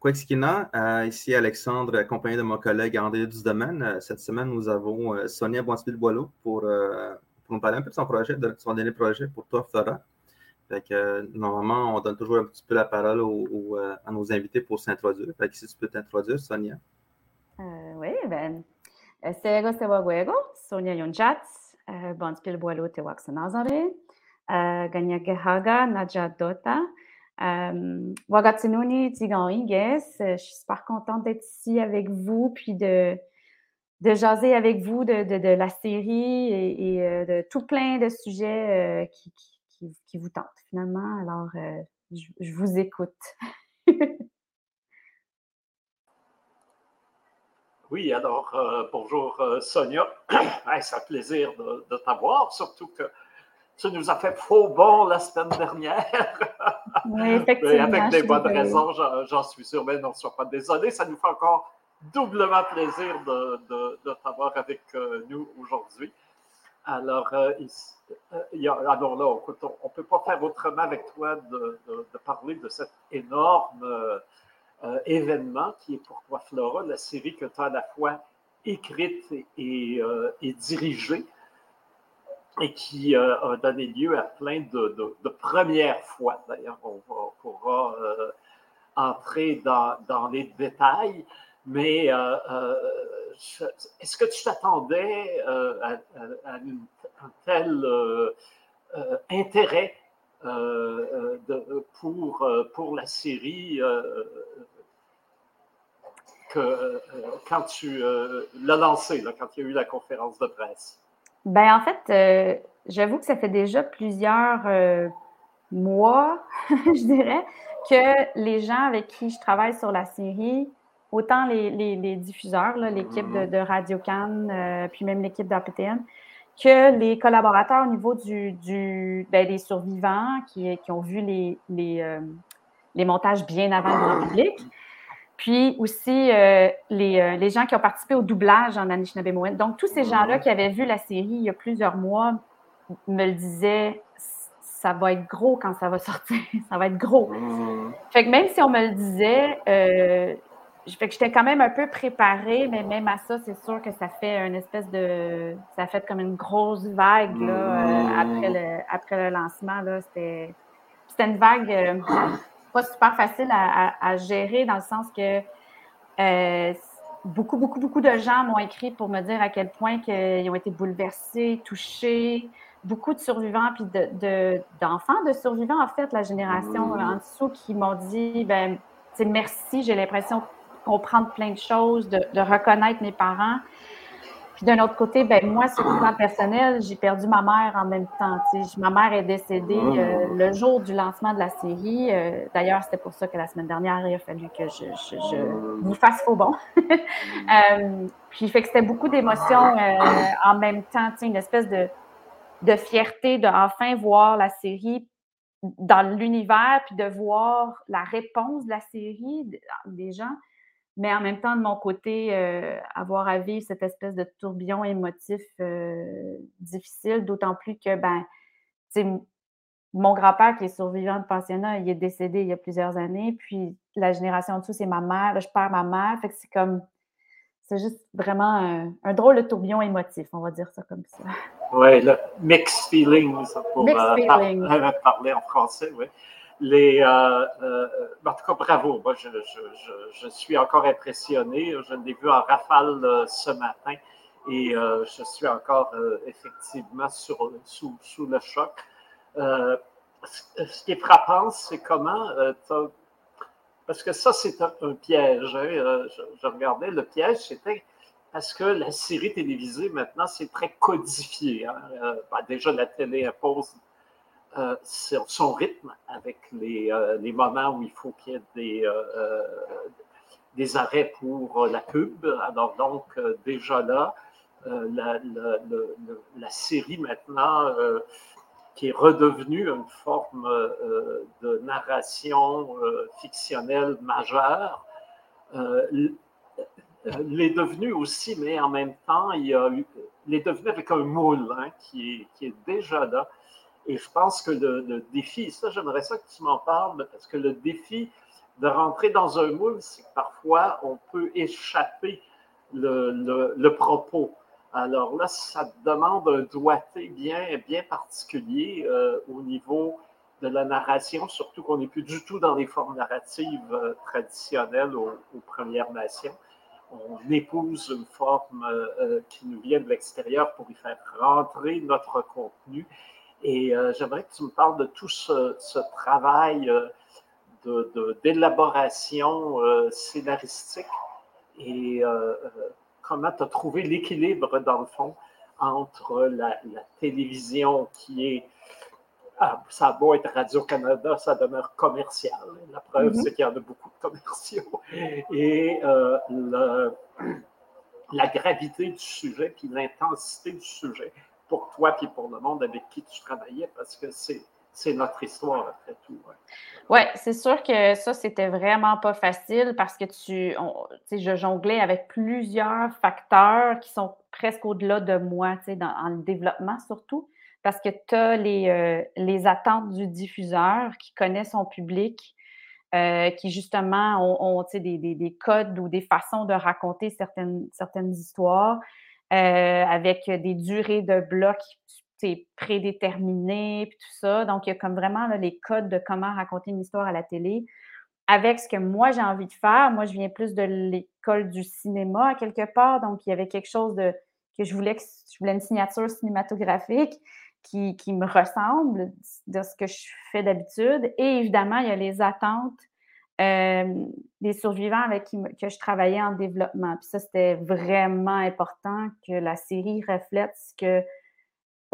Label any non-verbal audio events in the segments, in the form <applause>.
Quexkina, euh, ici Alexandre, accompagné de mon collègue André Duzdomaine. Euh, cette semaine, nous avons euh, Sonia Bonspil-Boileau pour, pour nous parler un peu de son projet, de son dernier projet pour toi, Flora. normalement, on donne toujours un petit peu la parole à nos invités pour s'introduire. Fait si tu peux t'introduire, Sonia. oui, ben, Sego Sewaguego, Sonia Yonjats, Bonspil-Boileau Tewaksa Nazare, Ganyagehaga Nadja Dota. Euh, Tigangues, je suis super contente d'être ici avec vous, puis de, de jaser avec vous de, de, la série et, euh, de tout plein de sujets euh, qui, qui, vous tentent finalement. Alors, je, vous écoute. <laughs> oui, alors, bonjour Sonia. <coughs> C'est un plaisir de t'avoir, surtout que tu nous as fait faux bon la semaine dernière. <laughs> Oui, effectivement. avec des bonnes raisons, j'en suis sûr. Mais non, sois pas désolé. Ça nous fait encore doublement plaisir de, de, t'avoir avec euh, nous aujourd'hui. Alors, euh, euh, il, alors là, on ne peut pas faire autrement avec toi de, de parler de cet énorme événement qui est pour toi, Flora, la série que tu as à la fois écrite et, et dirigée et qui euh, a donné lieu à plein de, premières fois. D'ailleurs, on, pourra euh, entrer dans, les détails, mais euh, est-ce que tu t'attendais à, un tel intérêt pour, pour la série quand tu l'as lancée, quand il y a eu la conférence de presse? Ben en fait, euh, j'avoue que ça fait déjà plusieurs euh, mois, <laughs> je dirais, que les gens avec qui je travaille sur la série, autant les, les, diffuseurs, l'équipe de, de, Radio Cannes, euh, puis même l'équipe d'APTN, que les collaborateurs au niveau du, du ben, des survivants qui, qui, ont vu les, les, les montages bien avant le grand public, puis aussi euh, les, euh, les, gens qui ont participé au doublage en Anishinaabe Donc, tous ces gens-là qui avaient vu la série il y a plusieurs mois me le disaient ça va être gros quand ça va sortir. <laughs> ça va être gros. Fait que même si on me le disait, euh, fait que j'étais quand même un peu préparée, mais même à ça, c'est sûr que ça fait une espèce de. Ça fait comme une grosse vague là, après, le, après le lancement. C'était une vague pas super facile à, gérer dans le sens que euh, beaucoup, beaucoup, beaucoup de gens m'ont écrit pour me dire à quel point ils ont été bouleversés, touchés. Beaucoup de survivants, puis d'enfants de, survivants, en fait, la génération en dessous, qui m'ont dit ben, merci, j'ai l'impression de comprendre plein de choses, de, de reconnaître mes parents d'un autre côté, ben, moi, sur le plan personnel, j'ai perdu ma mère en même temps. Ma mère est décédée ah. euh, le jour du lancement de la série. Euh, d'ailleurs, c'était pour ça que la semaine dernière, il a fallu que je, je, vous fasse faux bon. <laughs> euh, puis, fait que c'était beaucoup d'émotions euh, en même temps, une espèce de, de fierté de enfin voir la série dans l'univers, puis de voir la réponse de la série des gens mais en même temps, de mon côté, euh, avoir à vivre cette espèce de tourbillon émotif euh, difficile, d'autant plus que, ben, mon grand-père qui est survivant de pensionnat, il est décédé il y a plusieurs années, puis la génération en dessous, c'est ma mère, je perds ma mère, fait que c'est comme, c'est juste vraiment un, drôle de tourbillon émotif, on va dire ça comme ça. Oui, le mixed feelings, pour euh, <laughs> parler en français, oui les, euh, euh, en tout cas, bravo. Moi, je, suis encore impressionné. Je l'ai vu en rafale euh, ce matin et je suis encore effectivement sous, le choc. ce qui est frappant, c'est comment. parce que ça, c'est un, piège. Hein, je, regardais, le piège, c'était parce que la série télévisée, maintenant, c'est très codifié. Hein. Ben, déjà, la télé impose euh, son rythme avec les, euh, les, moments où il faut qu'il y ait des, euh, arrêts pour la pub. Alors donc, déjà là, la, série maintenant, qui est redevenue une forme de narration fictionnelle majeure, l'est devenue aussi, mais en même temps, il y a l'est devenue avec un moule hein, qui est déjà là. Et je pense que le, défi, ça, j'aimerais ça que tu m'en parles, parce que le défi de rentrer dans un moule, c'est que parfois on peut échapper le, propos. Alors là, ça demande un doigté bien, bien particulier euh, au niveau de la narration, surtout qu'on n'est plus du tout dans les formes narratives euh, traditionnelles aux, Premières Nations. On épouse une forme euh, qui nous vient de l'extérieur pour y faire rentrer notre contenu. Et j'aimerais que tu me parles de tout ce, ce travail d'élaboration scénaristique et comment tu as trouvé l'équilibre, dans le fond, entre la, télévision qui est. Ah, ça a beau être Radio-Canada, ça demeure commercial. La preuve, mm-hmm. c'est qu'il y en a beaucoup de commerciaux. Et euh, la gravité du sujet, puis l'intensité du sujet pour toi, puis pour le monde avec qui tu travaillais, parce que c'est c'est notre histoire après tout. Oui, ouais, c'est sûr que ça, c'était vraiment pas facile parce que tu, sais, je jonglais avec plusieurs facteurs qui sont presque au-delà de moi, sais, dans, le développement surtout, parce que tu as les, euh, les attentes du diffuseur qui connaît son public, euh, qui justement ont, ont des, des, des, codes ou des façons de raconter certaines, certaines histoires. Euh, avec des durées de blocs c'est prédéterminé, puis tout ça. Donc, il y a comme vraiment les codes de comment raconter une histoire à la télé. Avec ce que moi, j'ai envie de faire, moi, je viens plus de l'école du cinéma, à quelque part. Donc, il y avait quelque chose de que je voulais, que, je voulais une signature cinématographique qui, qui, me ressemble de ce que je fais d'habitude. Et évidemment, il y a les attentes euh, des survivants avec qui que je travaillais en développement. Puis ça, c'était vraiment important que la série reflète ce que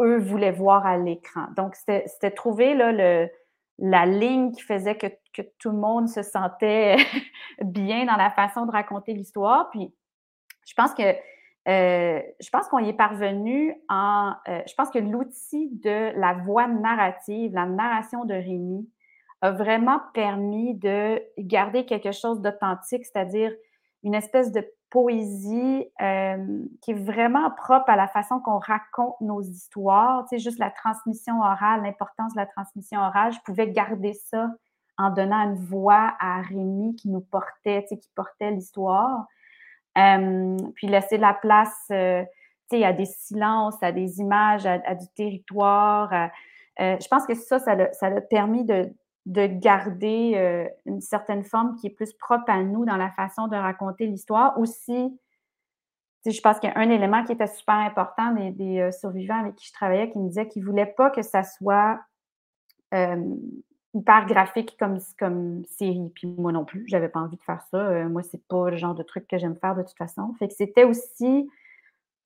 eux voulaient voir à l'écran. Donc, c'était trouver la ligne qui faisait que, que, tout le monde se sentait <laughs> bien dans la façon de raconter l'histoire. Puis, je pense que euh, je pense qu'on y est parvenu en. Euh, je pense que l'outil de la voix narrative, la narration de Rémi, a vraiment permis de garder quelque chose d'authentique, c'est-à-dire une espèce de poésie euh, qui est vraiment propre à la façon qu'on raconte nos histoires. Tu sais, juste la transmission orale, l'importance de la transmission orale. Je pouvais garder ça en donnant une voix à Rémi qui nous portait, tu sais, qui portait l'histoire. Euh, puis laisser la place, euh, tu sais, à des silences, à des images, à, du territoire. je pense que ça, ça a permis de, de garder euh, une certaine forme qui est plus propre à nous dans la façon de raconter l'histoire. Aussi, je pense qu'il y a un élément qui était super important des, euh, survivants avec qui je travaillais qui me disait qu'ils ne voulaient pas que ça soit euh, hyper graphique comme, comme série. Puis moi non plus, j'avais pas envie de faire ça. moi, c'est pas le genre de truc que j'aime faire de toute façon. Fait que c'était aussi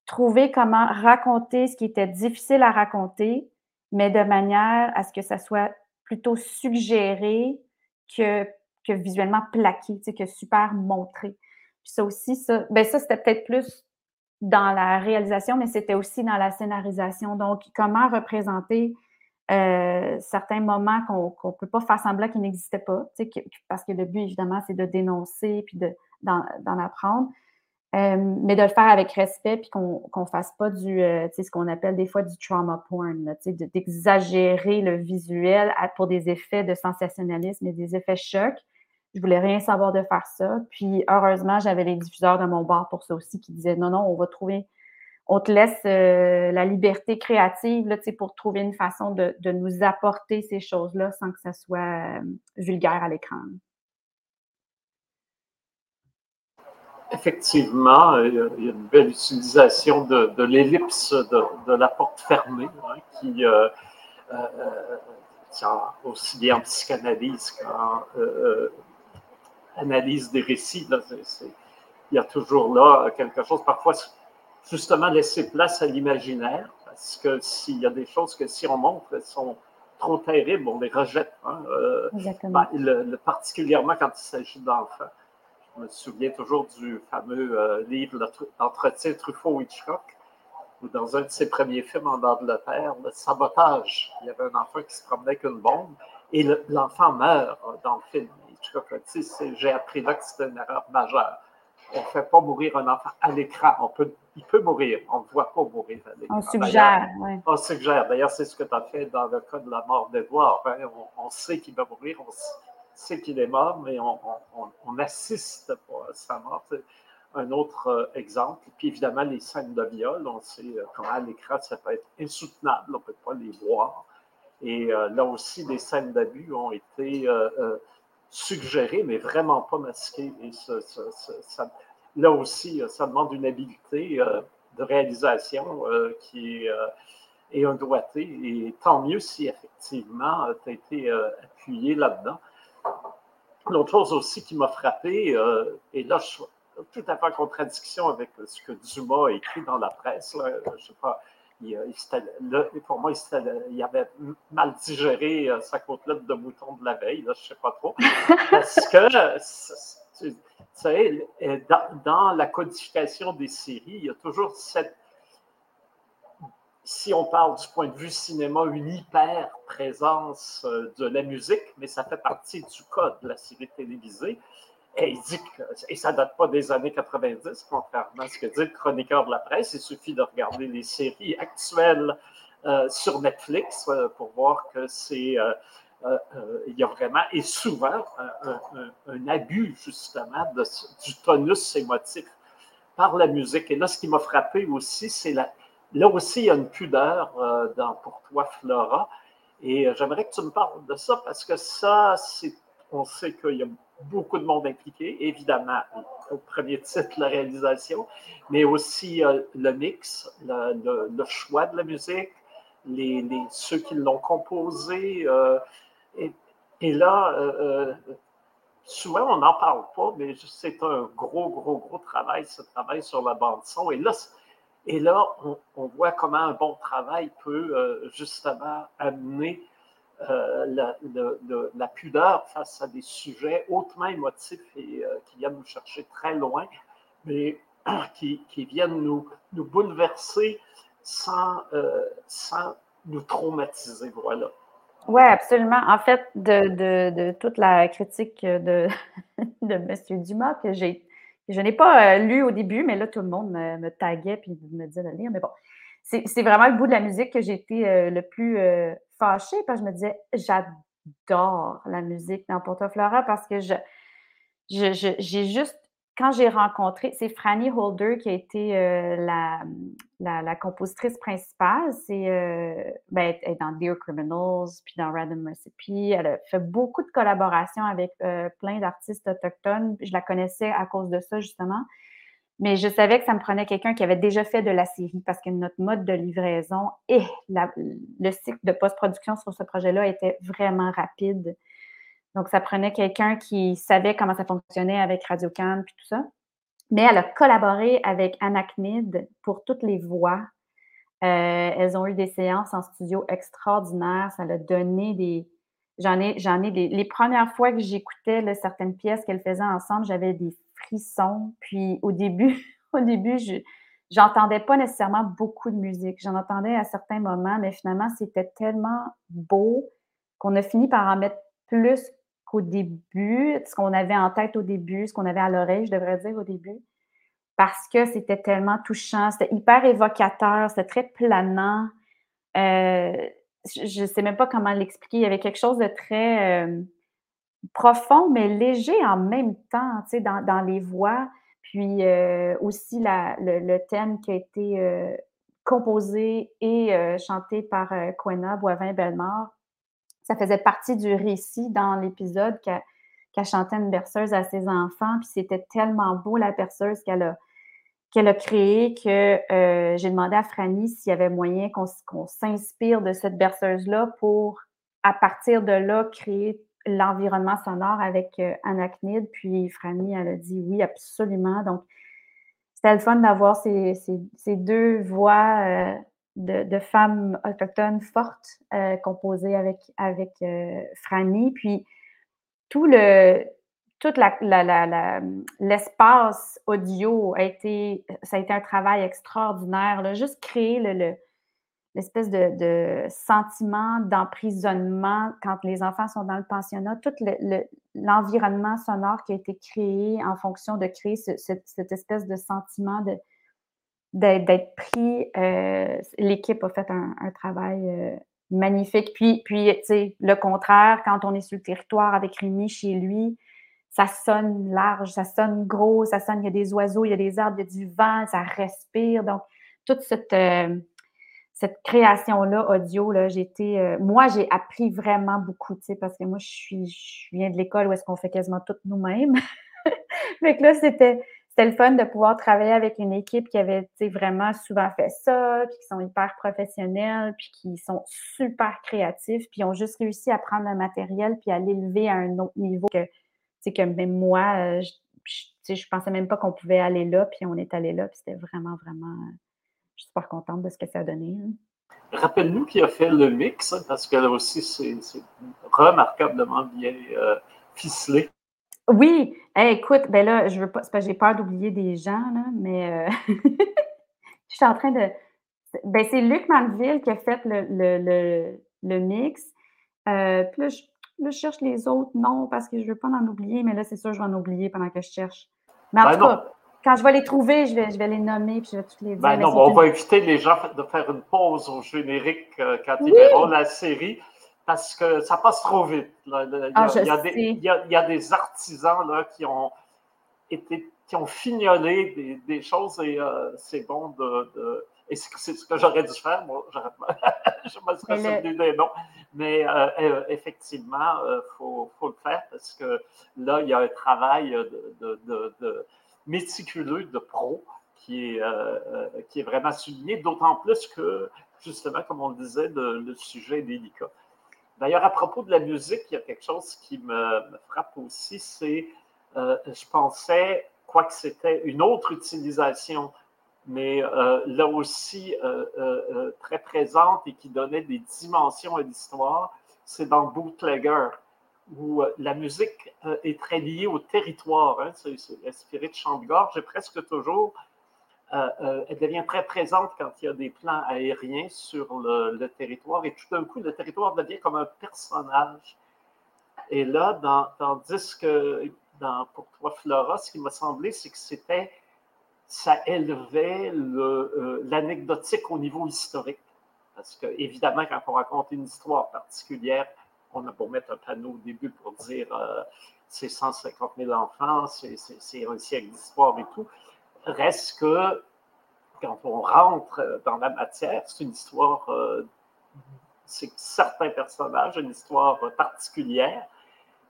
trouver comment raconter ce qui était difficile à raconter, mais de manière à ce que ça soit plutôt suggéré que, visuellement plaqué, que super montré. Ça aussi, ben ça, c'était peut-être plus dans la réalisation, mais c'était aussi dans la scénarisation. Donc, comment représenter euh, certains moments qu'on ne peut pas faire semblant qu'ils n'existaient pas, parce que le but, évidemment, c'est de dénoncer puis d'en apprendre. Euh, mais de le faire avec respect, puis qu'on ne fasse pas du, euh, ce qu'on appelle des fois du trauma porn, d'exagérer le visuel pour des effets de sensationnalisme et des effets chocs. Je voulais rien savoir de faire ça. Puis heureusement, j'avais les diffuseurs de mon bar pour ça aussi qui disaient non, non, on va trouver, on te laisse euh, la liberté créative là, pour trouver une façon de, de nous apporter ces choses-là sans que ça soit vulgaire à l'écran. Effectivement, il y a une belle utilisation de, l'ellipse de, la porte fermée hein, qui, euh, euh, aussi bien en psychanalyse qu'en euh, analyse des récits, il y a toujours là quelque chose, parfois justement laisser place à l'imaginaire, parce que s'il y a des choses que si on montre, elles sont trop terribles, on les rejette, hein, ben, particulièrement quand il s'agit d'enfants. Je me souviens toujours du fameux euh, livre L'entretien Truffaut-Hitchcock, où dans un de ses premiers films en Angleterre, le sabotage, il y avait un enfant qui se promenait avec une bombe et l'enfant meurt dans le film. Hitchcock a dit J'ai appris là que c'était une erreur majeure. On ne fait pas mourir un enfant à l'écran. On peut, il peut mourir, on ne voit pas mourir à l'écran. On suggère. Oui. On suggère. D'ailleurs, c'est ce que tu as fait dans le cas de la mort d'Edouard. Hein. On, sait qu'il va mourir, sait qu'il est mort, mais on n'assiste pas à sa mort. Un autre euh, exemple. Puis évidemment, les scènes de viol, on sait euh, comment à l'écran, ça peut être insoutenable, on ne peut pas les voir. Et là aussi, des scènes d'abus ont été suggérées, mais vraiment pas masquées. Et là aussi, ça demande une habileté de réalisation qui est doigté. Et tant mieux si effectivement tu as été euh, appuyé là-dedans. L'autre chose aussi qui m'a frappé, euh, et là je suis tout à fait en contradiction avec ce que Dumas a écrit dans la presse, je sais pas, il, pour moi, il, avait mal digéré euh, sa côtelette de mouton de la veille, là, je ne sais pas trop. <laughs> Parce que, tu sais, dans la codification des séries, il y a toujours cette si on parle du point de vue cinéma, une hyper présence euh, de la musique, mais ça fait partie du code de la série télévisée. Et il dit que, ça date pas des années 90, contrairement à ce que dit le chroniqueur de la presse. Il suffit de regarder les séries actuelles euh, sur Netflix euh, pour voir que c'est, il y a vraiment et souvent un, abus justement du tonus émotif par la musique. Et là, ce qui m'a frappé aussi, c'est la, Là aussi, il y a une pudeur euh, dans, pour toi, Flora. Et euh, j'aimerais que tu me parles de ça parce que ça, on sait qu'il y a beaucoup de monde impliqué, évidemment, au premier titre, la réalisation, mais aussi euh, le mix, le, choix de la musique, les, ceux qui l'ont composé. et, là, souvent, on n'en parle pas, mais c'est un gros, gros, gros travail, ce travail sur la bande-son. Et là, et là, on, voit comment un bon travail peut euh, justement amener euh, la, pudeur face à des sujets hautement émotifs et euh, qui viennent nous chercher très loin, mais <clears throat> qui, viennent nous, bouleverser sans, sans nous traumatiser. Voilà. Oui, absolument. En fait, de, de, toute la critique de, <laughs> de M. Dumas que j'ai je n'ai pas euh, lu au début, mais là, tout le monde me, taguait et me disait de lire. Mais bon, c'est vraiment le bout de la musique que j'ai été euh, le plus euh, fâchée parce que je me disais, j'adore la musique dans Porto Flora parce que je, j'ai juste quand j'ai rencontré, c'est Franny Holder qui a été euh, la, compositrice principale. C'est, euh, ben, elle est dans Dear Criminals, puis dans Random Recipe. Elle a fait beaucoup de collaborations avec euh, plein d'artistes autochtones. Je la connaissais à cause de ça, justement. Mais je savais que ça me prenait quelqu'un qui avait déjà fait de la série parce que notre mode de livraison et le cycle de post-production sur ce projet-là était vraiment rapide. Donc, ça prenait quelqu'un qui savait comment ça fonctionnait avec Radio Cannes puis tout ça. Mais elle a collaboré avec Anacnid pour toutes les voix. Euh, elles ont eu des séances en studio extraordinaires. Ça a donné des. J'en ai, j'en ai des. Les premières fois que j'écoutais certaines pièces qu'elles faisaient ensemble, j'avais des frissons. Puis au début, <laughs> au début, je j'entendais pas nécessairement beaucoup de musique. J'en entendais à certains moments, mais finalement, c'était tellement beau qu'on a fini par en mettre plus au début, ce qu'on avait en tête au début, ce qu'on avait à l'oreille, je devrais dire au début, parce que c'était tellement touchant, c'était hyper évocateur, c'était très planant. Euh, je ne sais même pas comment l'expliquer. Il y avait quelque chose de très euh, profond, mais léger en même temps, tu sais, dans, les voix. Puis euh, aussi le, thème qui a été composé et chanté par Quena Boivin-Bellemare ça faisait partie du récit dans l'épisode qu'elle chantait une berceuse à ses enfants. Puis c'était tellement beau, la berceuse qu'elle a, a créée, que euh, j'ai demandé à Franny s'il y avait moyen qu'on, s'inspire de cette berceuse-là pour, à partir de là, créer l'environnement sonore avec euh, Anacnid. Puis Franny, elle a dit oui, absolument. Donc, c'était le fun d'avoir ces, deux voix euh, de, femmes autochtones fortes euh, composées avec, avec euh, Franny. Puis tout le toute l'espace audio a été, ça a été un travail extraordinaire. Là. Juste créer le, l'espèce de, sentiment d'emprisonnement quand les enfants sont dans le pensionnat, tout l'environnement sonore qui a été créé en fonction de créer cette espèce de sentiment de, d'être pris. Euh, l'équipe a fait un, travail euh, magnifique. Puis, puis tu sais, le contraire, quand on est sur le territoire avec Rémi chez lui, ça sonne large, ça sonne gros, ça sonne, il y a des oiseaux, il y a des arbres, il y a du vent, ça respire. Donc, toute cette, euh, cette création-là, audio, là, j'étais. Euh, moi, j'ai appris vraiment beaucoup, tu sais, parce que moi, je suis, je viens de l'école où est-ce qu'on fait quasiment tout nous-mêmes. <laughs> fait que là, c'était, c'était le fun de pouvoir travailler avec une équipe qui avait vraiment souvent fait ça, puis qui sont hyper professionnels, puis qui sont super créatifs, puis ont juste réussi à prendre le matériel puis à l'élever à un autre niveau que que même moi, euh, je, je pensais même pas qu'on pouvait aller là, puis on est allé là, puis c'était vraiment, vraiment, je suis super contente de ce que ça a donné. Hein. Rappelle-nous qui a fait le mix, hein, parce que là aussi, c'est remarquablement bien euh, ficelé. Oui, écoute, ben là, je veux pas, j'ai peur d'oublier des gens, là, mais euh, <laughs> je suis en train de. Ben, c'est Luc Manville qui a fait le, le, le, mix. Euh, puis là, je Là, je cherche les autres noms parce que je ne veux pas en oublier, mais là, c'est sûr, je vais en oublier pendant que je cherche. Mais en ben tout cas, quand je vais les trouver, je vais, je vais les nommer puis je vais toutes les dire. Ben non, on va inviter les gens de faire une pause au générique euh, quand ils verront la série parce que ça passe trop vite. Il, y a, des, artisans là, qui ont été qui ont fignolé des, choses et euh, c'est bon de, et c'est ce que j'aurais dû faire. Moi, je <laughs> me serais souvenu des noms. Mais euh, euh, effectivement, il euh, faut, le faire parce que là, il y a un travail de, méticuleux, de pro, qui est, qui est vraiment souligné, d'autant plus que, justement, comme on le disait, le, sujet est délicat. D'ailleurs, à propos de la musique, il y a quelque chose qui me, frappe aussi, c'est, je pensais, quoi que c'était une autre utilisation mais euh, là aussi euh, euh, très présente et qui donnait des dimensions à l'histoire, c'est dans Bootlegger, où la musique est très liée au territoire. Hein, c'est inspiré de chant de gorge et presque toujours, elle devient très présente quand il y a des plans aériens sur le, territoire et tout d'un coup, le territoire devient comme un personnage. Et là, dans, tandis que dans, pour toi, Flora, ce qui m'a semblé, c'est que c'était ça élevait euh, l'anecdotique au niveau historique. Parce que, évidemment, quand on raconte une histoire particulière, on a beau mettre un panneau au début pour dire euh, c'est 150 000 enfants, c'est un siècle d'histoire et tout. Reste que quand on rentre dans la matière, c'est une histoire, euh, c'est certains personnages, une histoire particulière.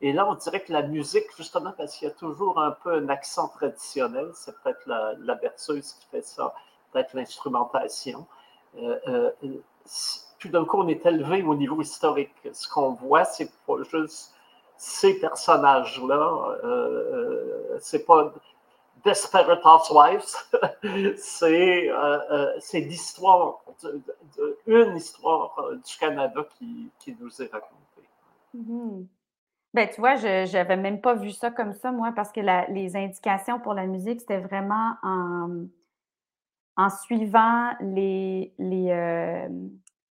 Et là, on dirait que la musique, justement, parce qu'il y a toujours un peu un accent traditionnel, c'est peut-être la, berceuse qui fait ça, peut-être l'instrumentation. Euh, euh, tout d'un coup, on est élevé au niveau historique. Ce qu'on voit, c'est pas juste ces personnages-là, euh, c'est pas Desperate Housewives, <laughs> c'est l'histoire, une histoire du Canada qui, nous est racontée. Mm-hmm. Ben, tu vois, je n'avais même pas vu ça comme ça, moi, parce que les indications pour la musique, c'était vraiment en, suivant les, les, euh,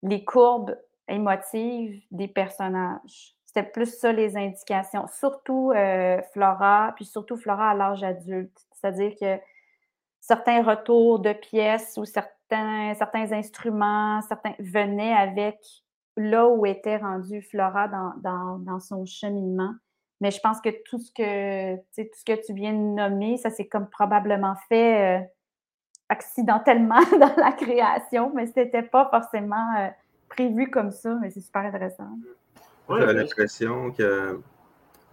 les courbes émotives des personnages. C'était plus ça, les indications. Surtout euh, Flora, puis surtout Flora à l'âge adulte. C'est-à-dire que certains retours de pièces ou certains, certains instruments, certains venaient avec là où était rendue Flora dans, son cheminement. Mais je pense que tout ce que, tout ce que tu viens de nommer, ça s'est comme probablement fait euh, accidentellement <laughs> dans la création, mais ce n'était pas forcément euh, prévu comme ça, mais c'est super intéressant. J'avais l'impression que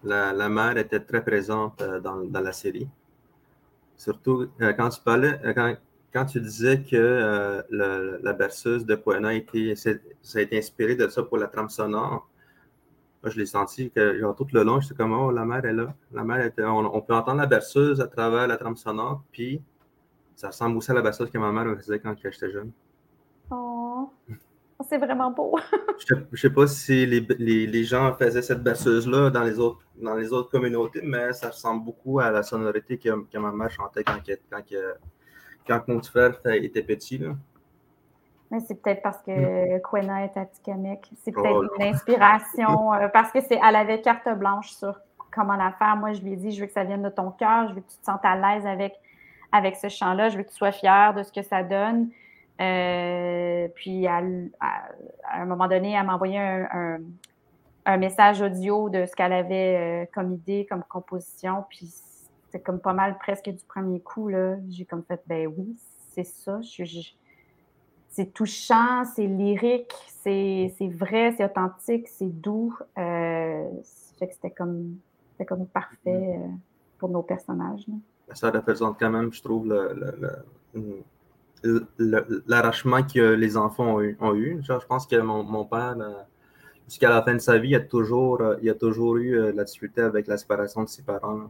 la, la, mère était très présente euh, dans, la série. Surtout quand tu parlais, quand, quand tu disais que euh, la berceuse de Poena a été, ça a été inspiré de ça pour la trame sonore, je l'ai senti que tout le long, j'étais comme Oh, la mère est là. La mère était, on, peut entendre la berceuse à travers la trame sonore, puis ça ressemble aussi à la berceuse que ma mère faisait quand j'étais jeune. Oh, c'est vraiment beau. <laughs> je ne sais pas si les, les, gens faisaient cette berceuse-là dans les autres dans les autres communautés, mais ça ressemble beaucoup à la sonorité que, que ma mère chantait quand, quand, quand mon petit frère était petit. Là. Mais c'est peut-être parce que mm. Quena est Atikamek. C'est oh, peut-être une inspiration, euh, parce que c'est, elle avait carte blanche sur comment la faire. Moi, je lui ai dit, je veux que ça vienne de ton cœur, je veux que tu te sentes à l'aise avec, avec ce chant-là, je veux que tu sois fier de ce que ça donne. Puis, à, un moment donné, elle m'a envoyé un, un, message audio de ce qu'elle avait comme idée, comme composition. Puis, c'est comme pas mal presque du premier coup. J'ai comme fait, ben oui, c'est ça. c'est touchant, c'est lyrique, c'est, vrai, c'est authentique, c'est doux. Euh, fait que c'était comme, comme parfait euh, pour nos personnages. Ça représente quand même, je trouve, l'arrachement que les enfants ont eu. je pense que mon, père, euh, jusqu'à la fin de sa vie, il a toujours, il a toujours eu la difficulté avec la séparation de ses parents.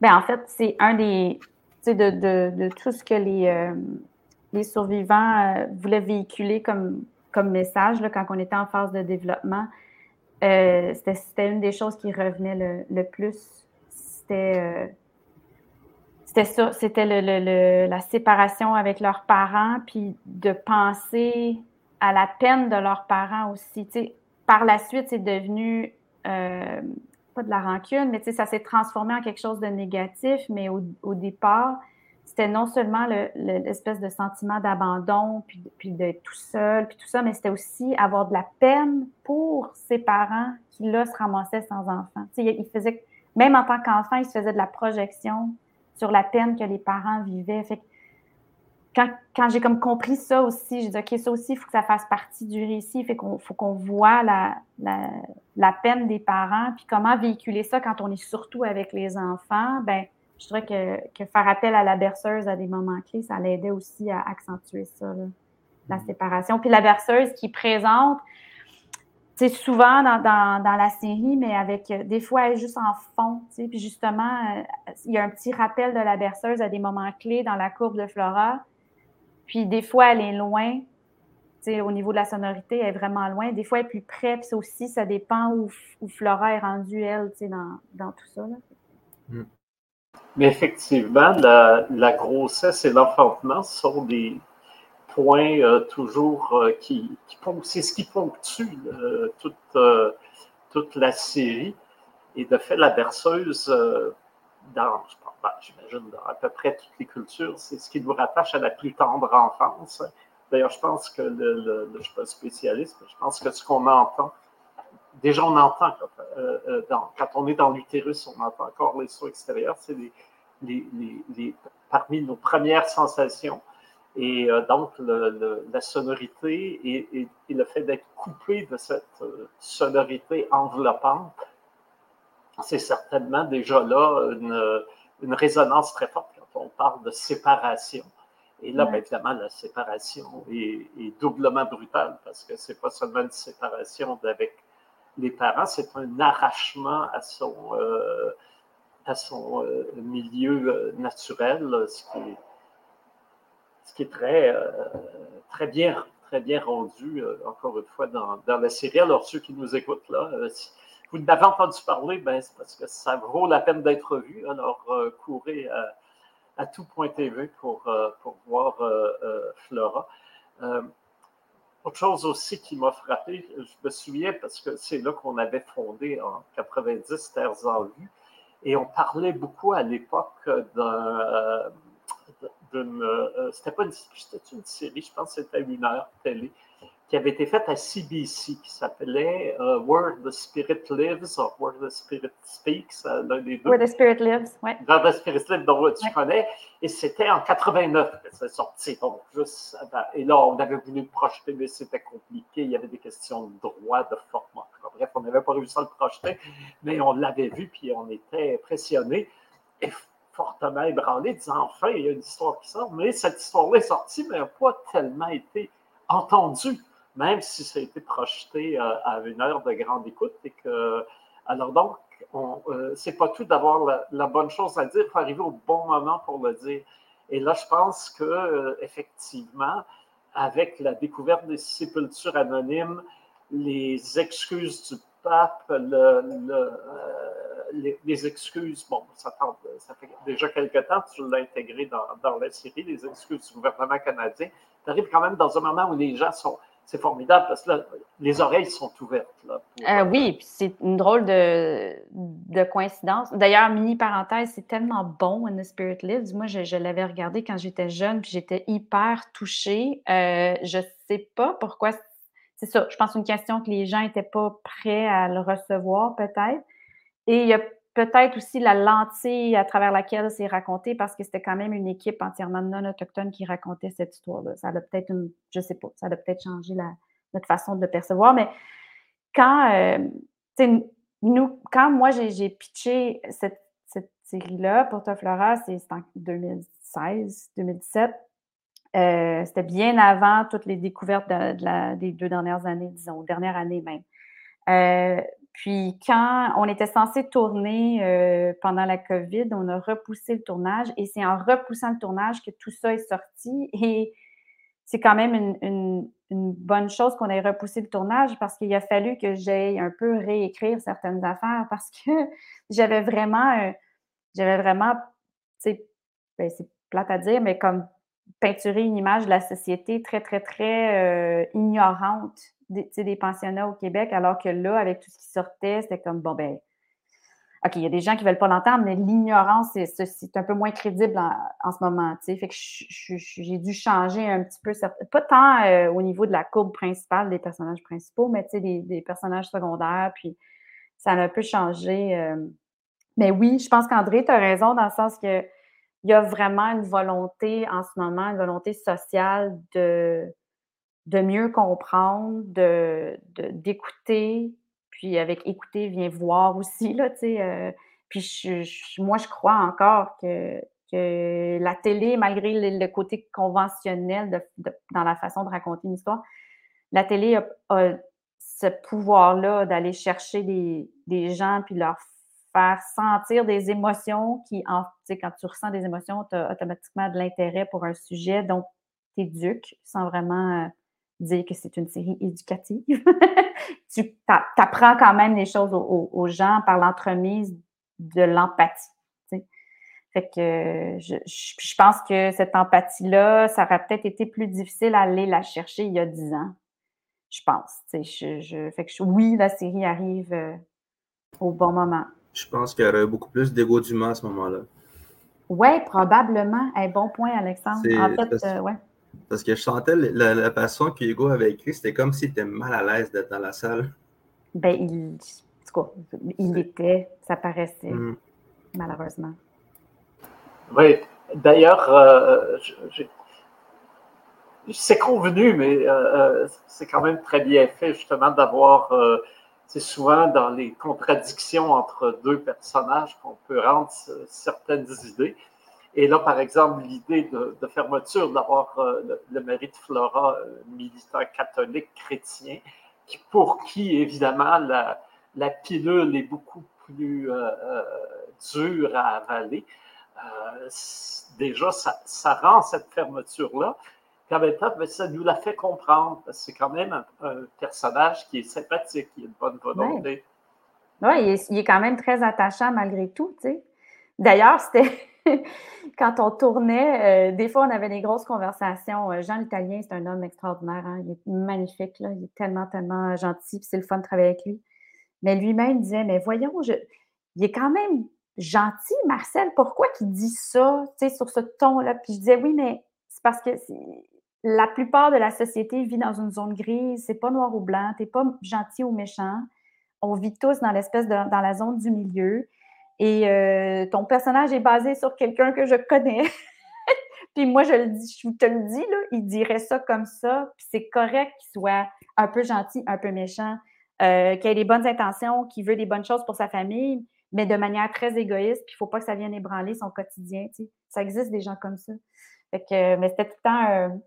Ben, en fait, c'est un des. De, de, de, tout ce que les, euh, les survivants euh, voulaient véhiculer comme, comme message là, quand on était en phase de développement, euh, c'était une des choses qui revenait le, plus. C'était c'était ça, c'était le, la séparation avec leurs parents, puis de penser à la peine de leurs parents aussi. par la suite, c'est devenu pas de la rancune, mais ça s'est transformé en quelque chose de négatif. Mais au, départ, c'était non seulement l'espèce de sentiment d'abandon, puis, puis d'être tout seul, puis tout ça, mais c'était aussi avoir de la peine pour ses parents qui, là, se ramassaient sans enfants. il faisait, même en tant qu'enfant, il se faisait de la projection sur la peine que les parents vivaient. Fait quand, j'ai comme compris ça aussi, j'ai dit, OK, ça aussi, il faut que ça fasse partie du récit. Fait qu'on faut qu'on voit la, la, peine des parents, puis comment véhiculer ça quand on est surtout avec les enfants? Ben, je dirais que, faire appel à la berceuse à des moments clés, ça l'aidait aussi à accentuer ça, la mm-hmm. séparation. Puis la berceuse qui présente, c'est souvent dans, dans, la série, mais avec des fois elle est juste en fond. Puis justement, euh, il y a un petit rappel de la berceuse à des moments clés dans la courbe de Flora. Puis des fois, elle est loin. Au niveau de la sonorité, elle est vraiment loin. Des fois, elle est plus près. Puis ça aussi, ça dépend où, où Flora est rendue, elle, dans, dans tout ça. Hmm. Mais effectivement, la grossesse et l'enfantement sont des points euh, toujours euh, qui, c'est ce qui ponctue euh, toute, toute la série. Et de fait, la berceuse, dans, j'imagine, dans à peu près toutes les cultures, c'est ce qui nous rattache à la plus tendre enfance. D'ailleurs, je pense que, le, je ne suis pas spécialiste, mais je pense que ce qu'on entend, déjà on entend, quand, on est dans l'utérus, on entend encore les sons extérieurs, c'est parmi nos premières sensations. Et euh, donc, la sonorité et, et, le fait d'être coupé de cette sonorité enveloppante, c'est certainement déjà là une, une résonance très forte quand on parle de séparation. Et là, bien évidemment, la séparation est, doublement brutale parce que c'est pas seulement une séparation avec les parents, c'est un arrachement à son, euh, à son euh, milieu euh, naturel, ce qui est, ce qui est très, très, bien, très bien rendu, encore une fois, dans, la série. Alors, ceux qui nous écoutent là, vous n'avez entendu parler, ben, c'est parce que ça vaut la peine d'être vu. Alors, euh, courez à, à tout.tv pour, euh, pour voir euh, Flora. autre chose aussi qui m'a frappé, je me souviens parce que c'est là qu'on avait fondé en 90 Terres en vue, et on parlait beaucoup à l'époque d'un. D'une. c'était pas une, une série, je pense que c'était une heure télé qui avait été faite à CBC, qui s'appelait uh, Where the Spirit Lives, ou Where the Spirit Speaks, euh, l'un des deux. Where the Spirit Lives, oui. Where the Spirit Lives, dont tu connais. Et c'était en 89 c'est sorti. Donc, juste Et là, on avait voulu le projeter, mais c'était compliqué. Il y avait des questions de droit, de format. Bref, on n'avait pas réussi à le projeter, mais on l'avait vu, puis on était impressionnés et fortement ébranlés, disant enfin, il y a une histoire qui sort. Mais cette histoire-là est sortie, mais n'a pas tellement été entendue même si ça a été projeté euh, à une heure de grande écoute. Et que, alors donc, euh, c'est pas tout d'avoir la, bonne chose à dire, il faut arriver au bon moment pour le dire. Et là, je pense que euh, effectivement, avec la découverte des sépultures anonymes, les excuses du pape, les, excuses, bon, ça, fait déjà quelque temps que tu l'as intégré dans, dans, la série, les excuses du gouvernement canadien, tu arrives quand même dans un moment où les gens sont c'est formidable parce que là, les oreilles sont ouvertes. Là, euh, oui, puis c'est une drôle de, de coïncidence. D'ailleurs, mini parenthèse, c'est tellement bon in the Spirit Lives. Moi, je, l'avais regardé quand j'étais jeune, puis j'étais hyper touchée. Euh, je sais pas pourquoi. C'est ça, je pense une question que les gens n'étaient pas prêts à le recevoir, peut-être. Et il y a peut-être aussi la lentille à travers laquelle c'est raconté, parce que c'était quand même une équipe entièrement non autochtone qui racontait cette histoire-là. Ça a peut-être une, je sais pas, ça a peut-être changé la, notre façon de le percevoir, mais quand, euh, nous, quand moi j'ai pitché cette, cette série-là pour Toflora, c'est en 2016, 2017. Euh, c'était bien avant toutes les découvertes des deux dernières années, disons, dernière année même. Euh, puis quand on était censé tourner euh, pendant la COVID, on a repoussé le tournage et c'est en repoussant le tournage que tout ça est sorti. Et c'est quand même une, bonne chose qu'on ait repoussé le tournage parce qu'il a fallu que j'aille un peu réécrire certaines affaires parce que <laughs> j'avais vraiment, euh, j'avais vraiment, ben, c'est plate à dire, mais comme peinturer une image de la société très, très, très euh, ignorante des, pensionnats au Québec, alors que là, avec tout ce qui sortait, c'était comme, bon, ben, OK, il y a des gens qui ne veulent pas l'entendre, mais l'ignorance, c'est un peu moins crédible en, ce moment. Fait que j'ai dû changer un petit peu, pas tant euh, au niveau de la courbe principale des personnages principaux, mais des, des personnages secondaires, puis ça a un peu changé. Euh. Mais oui, je pense qu'André, tu as raison dans le sens que il y a vraiment une volonté en ce moment, une volonté sociale de, de mieux comprendre, de, d'écouter, puis avec écouter vient voir aussi, là, tu sais. Euh, puis moi, je crois encore que, la télé, malgré le, côté conventionnel dans la façon de raconter une histoire, la télé a, ce pouvoir-là d'aller chercher des, des, gens puis leur faire sentir des émotions qui, en, quand tu ressens des émotions, tu as automatiquement de l'intérêt pour un sujet, donc tu éduques sans vraiment... Dire que c'est une série éducative. <laughs> tu apprends quand même les choses aux, gens par l'entremise de l'empathie. Fait que je, je, pense que cette empathie-là, ça aurait peut-être été plus difficile à aller la chercher il y a dix ans. Je pense. Je, je, fait que oui, la série arrive euh, au bon moment. Je pense qu'il y aurait beaucoup plus d'égo d'humain à ce moment-là. Oui, probablement. Un bon point, Alexandre. En fait, euh, ouais. Parce que je sentais la, façon qu'Hugo avait écrit, c'était comme s'il était mal à l'aise d'être dans la salle. Ben, il, il était, ça paraissait, mm. malheureusement. Oui, d'ailleurs, euh, c'est convenu, mais euh, euh, c'est quand même très bien fait, justement, d'avoir. c'est souvent dans les contradictions entre deux personnages qu'on peut rendre certaines idées. Et là, par exemple, l'idée de, fermeture, d'avoir euh, le, mari de Flora, euh, militant catholique chrétien, qui, pour qui, évidemment, la, pilule est beaucoup plus euh, dure à avaler, déjà, ça, rend cette fermeture-là. Puis en même ça nous la fait comprendre, c'est quand même un, personnage qui est sympathique, qui a une bonne volonté. Oui, il, il, est quand même très attachant malgré tout. D'ailleurs, c'était <laughs> quand on tournait, euh, des fois, on avait des grosses conversations. Euh, Jean l'Italien, c'est un homme extraordinaire. Hein. Il est magnifique. Là. Il est tellement, tellement gentil. c'est le fun de travailler avec lui. Mais lui-même disait, mais voyons, il est quand même gentil, Marcel. Pourquoi qu'il dit ça, sur ce ton-là? Puis je disais, oui, mais c'est parce que la plupart de la société vit dans une zone grise. C'est pas noir ou blanc. T'es pas gentil ou méchant. On vit tous dans l'espèce de, dans la zone du milieu. Et euh, ton personnage est basé sur quelqu'un que je connais. <laughs> puis moi, je le dis, je te le dis, là, il dirait ça comme ça. Puis c'est correct qu'il soit un peu gentil, un peu méchant, euh, qu'il ait des bonnes intentions, qu'il veut des bonnes choses pour sa famille, mais de manière très égoïste. Puis il ne faut pas que ça vienne ébranler son quotidien. Tu sais. Ça existe des gens comme ça. Fait que, mais c'était tout le temps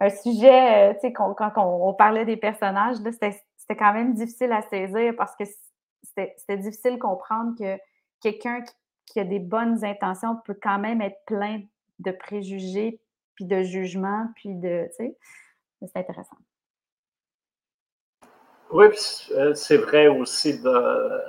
un, sujet, euh, tu sais, quand on, parlait des personnages, c'était quand même difficile à saisir parce que c'était difficile de comprendre que quelqu'un qui, a des bonnes intentions peut quand même être plein de préjugés, puis de jugements, puis de, tu sais, c'est intéressant. Oui, euh, c'est vrai aussi de,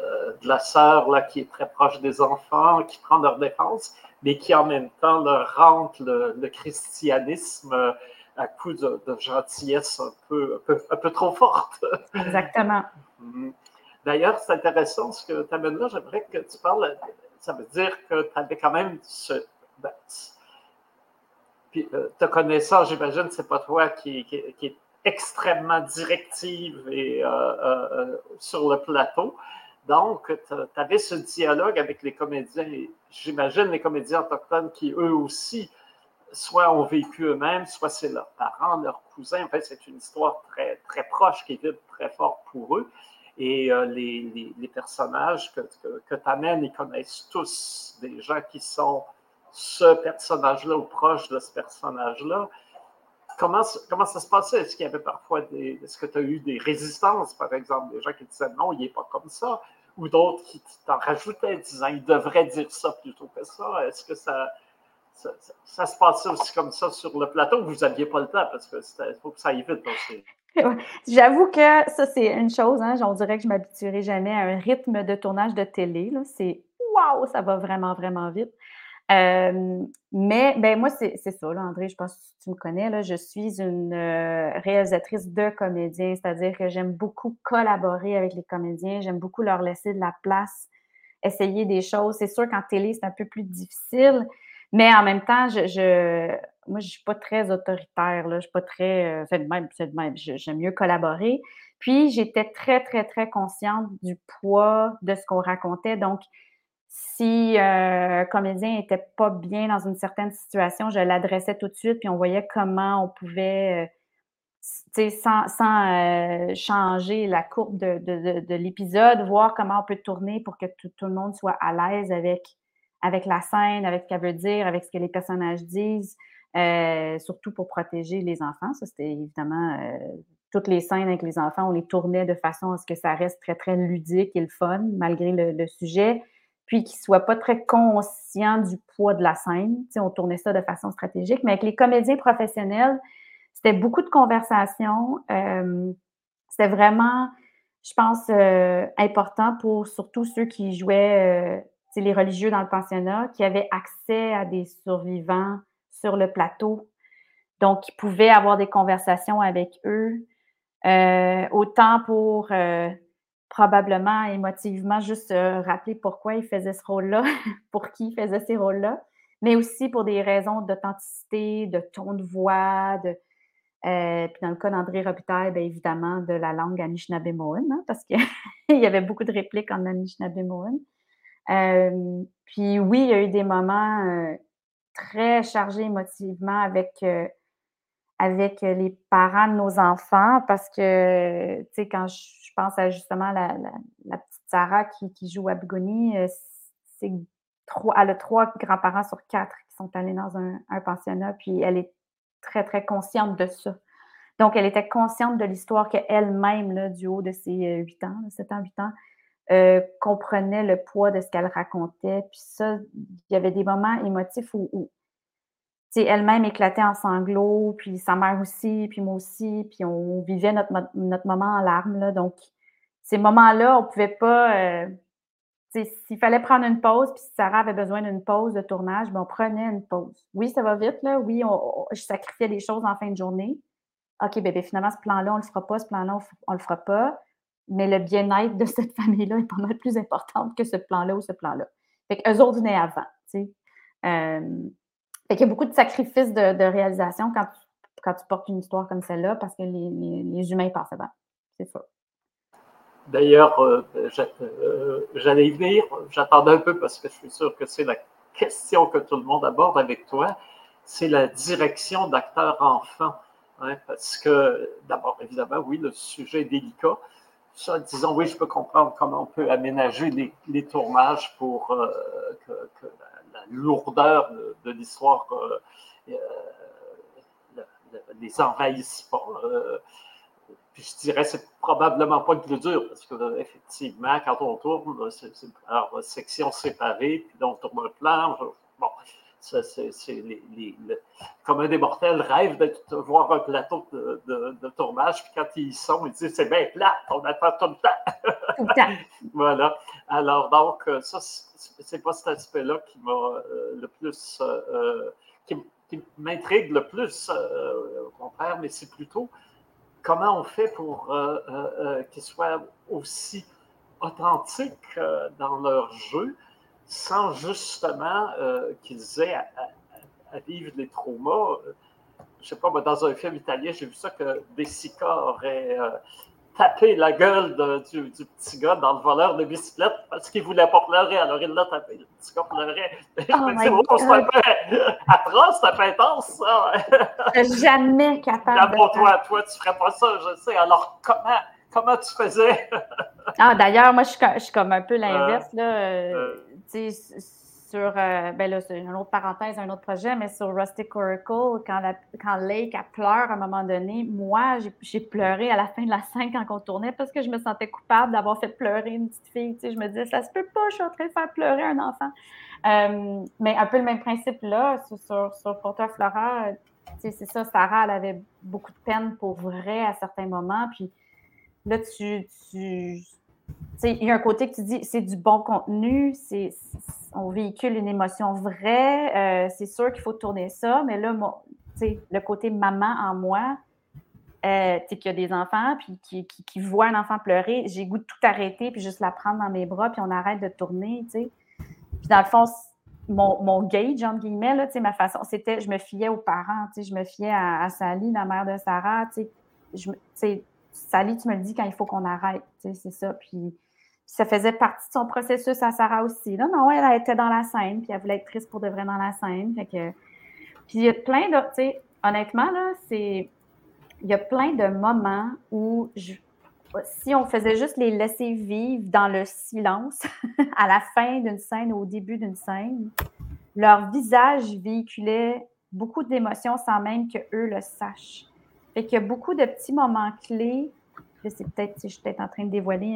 la sœur là, qui est très proche des enfants, qui prend leur défense, mais qui en même temps leur rentre le, christianisme à coup de, gentillesse un peu, un peu, trop forte. Exactement. <laughs> D'ailleurs, c'est intéressant ce que tu amènes là. J'aimerais que tu parles. Ça veut dire que tu avais quand même ce. Ben, puis, euh, te connaissant, j'imagine, c'est pas toi qui, qui, est extrêmement directive et euh, euh, sur le plateau. Donc, tu avais ce dialogue avec les comédiens. J'imagine les comédiens autochtones qui, eux aussi, soit ont vécu eux-mêmes, soit c'est leurs parents, leurs cousins. En fait, c'est une histoire très, très proche qui est très forte pour eux. Et euh, les, personnages que, tu amènes, ils connaissent tous des gens qui sont ce personnage-là ou proche de ce personnage-là. Comment, ça se passait? Est-ce qu'il y avait parfois des. Est-ce que tu as eu des résistances, par exemple, des gens qui disaient non, il n'est pas comme ça, ou d'autres qui t'en rajoutaient, disant il devrait dire ça plutôt que ça? Est-ce que ça, ça, se passait aussi comme ça sur le plateau, vous n'aviez pas le temps parce que faut que ça aille vite aussi. <laughs> J'avoue que ça, c'est une chose, hein, on dirait que je m'habituerai jamais à un rythme de tournage de télé. C'est waouh, ça va vraiment, vraiment vite. Mais ben moi, c'est ça, là, André, je pense que tu me connais. Là, je suis une euh, réalisatrice de comédiens, c'est-à-dire que j'aime beaucoup collaborer avec les comédiens, j'aime beaucoup leur laisser de la place, essayer des choses. C'est sûr qu'en télé, c'est un peu plus difficile, mais en même temps, je, moi, je ne suis pas très autoritaire. Là. Je ne suis pas très. Euh, c'est de même, c'est de même. J'aime mieux collaborer. Puis, j'étais très, très, très consciente du poids de ce qu'on racontait. Donc, si euh, un comédien n'était pas bien dans une certaine situation, je l'adressais tout de suite, puis on voyait comment on pouvait, euh, sans, sans changer la courbe de, de, de, l'épisode, voir comment on peut tourner pour que tout le monde soit à l'aise avec avec la scène, avec ce qu'elle veut dire, avec ce que les personnages disent, euh, surtout pour protéger les enfants. Ça, c'était évidemment euh, toutes les scènes avec les enfants, on les tournait de façon à ce que ça reste très, très ludique et le fun, malgré le, sujet, puis qu'ils ne soient pas très conscients du poids de la scène. On tournait ça de façon stratégique, mais avec les comédiens professionnels, c'était beaucoup de conversations. Euh, c'était vraiment, je pense, important pour surtout ceux qui jouaient les religieux dans le pensionnat qui avaient accès à des survivants sur le plateau. Donc, ils pouvaient avoir des conversations avec eux, euh, autant pour euh, probablement émotivement juste rappeler pourquoi ils faisaient ce rôle-là, <laughs> pour qui ils faisaient ces rôles-là, mais aussi pour des raisons d'authenticité, de ton de voix, de, euh, puis dans le cas d'André Robitaille, bien évidemment, de la langue Anishinaabe-Moon, hein, parce qu'il <laughs> y avait beaucoup de répliques en Anishinaabe-Moon. Puis oui, il y a eu des moments très chargés émotivement avec, avec les parents de nos enfants parce que, tu sais, quand je pense à justement la, petite Sarah qui, joue à c'est elle a trois grands-parents sur quatre qui sont allés dans un, un, pensionnat, puis elle est très, très consciente de ça. Donc, elle était consciente de l'histoire qu'elle-même, du haut de ses huit ans, 7 ans, 8 ans, euh, comprenait le poids de ce qu'elle racontait. Puis ça, il y avait des moments émotifs où, elle-même éclatait en sanglots, puis sa mère aussi, puis moi aussi, puis on vivait notre, notre moment en larmes. Là. Donc, ces moments-là, on pouvait pas. Euh, s'il fallait prendre une pause, puis si Sarah avait besoin d'une pause de tournage, ben, on prenait une pause. Oui, ça va vite, là. Oui, je sacrifiais des choses en fin de journée. OK, bébé, finalement, ce plan-là, on ne le fera pas, ce plan-là, on ne le fera pas mais le bien-être de cette famille-là est pas mal plus important que ce plan-là ou ce plan-là. Fait qu'eux autres venaient avant, tu sais. Euh, fait qu'il y a beaucoup de sacrifices de, réalisation quand tu, quand tu portes une histoire comme celle-là parce que les, les, humains passent avant. C'est ça. D'ailleurs, euh, euh, j'allais y venir, j'attendais un peu parce que je suis sûr que c'est la question que tout le monde aborde avec toi, c'est la direction d'acteurs-enfants. Hein, parce que, d'abord, évidemment, oui, le sujet est délicat, disons, oui, je peux comprendre comment on peut aménager les, tournages pour euh, que, la, lourdeur de, l'histoire euh, euh, les envahisse pas. puis je dirais, c'est probablement pas le plus dur, parce que effectivement, quand on tourne, c'est section séparée, puis on tourne un plan. Bon, c'est les, comme un des mortels rêve de voir un plateau de, tournage, puis quand ils y sont, ils disent c'est bien plat, on attend tout le temps. Tout le temps. <laughs> voilà. Alors, donc, ça, c'est pas cet aspect-là qui m'a euh, le plus. Euh, qui m'intrigue le plus, au contraire, mais c'est plutôt comment on fait pour qu'ils soient aussi authentiques dans leur jeu sans justement qu'ils aient à, vivre des traumas. Je ne sais pas, dans un film italien, j'ai vu ça que Desica aurait tapé la gueule du, petit gars dans le voleur de bicyclette parce qu'il voulait pas pleurer. Alors il l'a tapé. Le petit gars pleurait. Oh <laughs> je me dis, oh, c'est un peu atroce, c'est un peu intense, ça. jamais capable. de toi, toi, tu ferais pas ça, je sais. Alors comment, comment tu faisais? ah, d'ailleurs, moi, je suis, comme un peu l'inverse. là. Euh, euh sur, euh, ben là, c'est une autre parenthèse, un autre projet, mais sur Rustic Oracle, quand, la, quand Lake a pleure à un moment donné, moi, j'ai pleuré à la fin de la scène quand on tournait parce que je me sentais coupable d'avoir fait pleurer une petite fille. Tu sais, je me disais, ça se peut pas, je suis en train de faire pleurer un enfant. Euh, mais un peu le même principe là, sur, sur, sur Porter Flora, c'est ça, Sarah, elle avait beaucoup de peine pour vrai à certains moments. Puis là, tu, tu il y a un côté que tu dis, c'est du bon contenu, c'est, on véhicule une émotion vraie, euh, c'est sûr qu'il faut tourner ça, mais là, le côté maman en moi, euh, qu'il y a des enfants, puis qui, qui, voient un enfant pleurer, j'ai goût de tout arrêter, puis juste la prendre dans mes bras, puis on arrête de tourner, tu Puis dans le fond, mon, mon entre guillemets, là, ma façon, c'était, je me fiais aux parents, je me fiais à, Sally, la mère de Sarah, tu sais, Sally, tu me le dis quand il faut qu'on arrête, c'est ça. Puis, ça faisait partie de son processus à Sarah aussi. Non, non, elle était dans la scène, puis elle voulait être triste pour de vrai dans la scène. Fait que... Puis il y a plein de, tu sais, honnêtement, là, c'est, il y a plein de moments où si on faisait juste les laisser vivre dans le silence, <laughs> à la fin d'une scène ou au début d'une scène, leur visage véhiculait beaucoup d'émotions sans même qu'eux le sachent. Fait qu'il y a beaucoup de petits moments clés c'est peut-être, je suis peut-être en train de dévoiler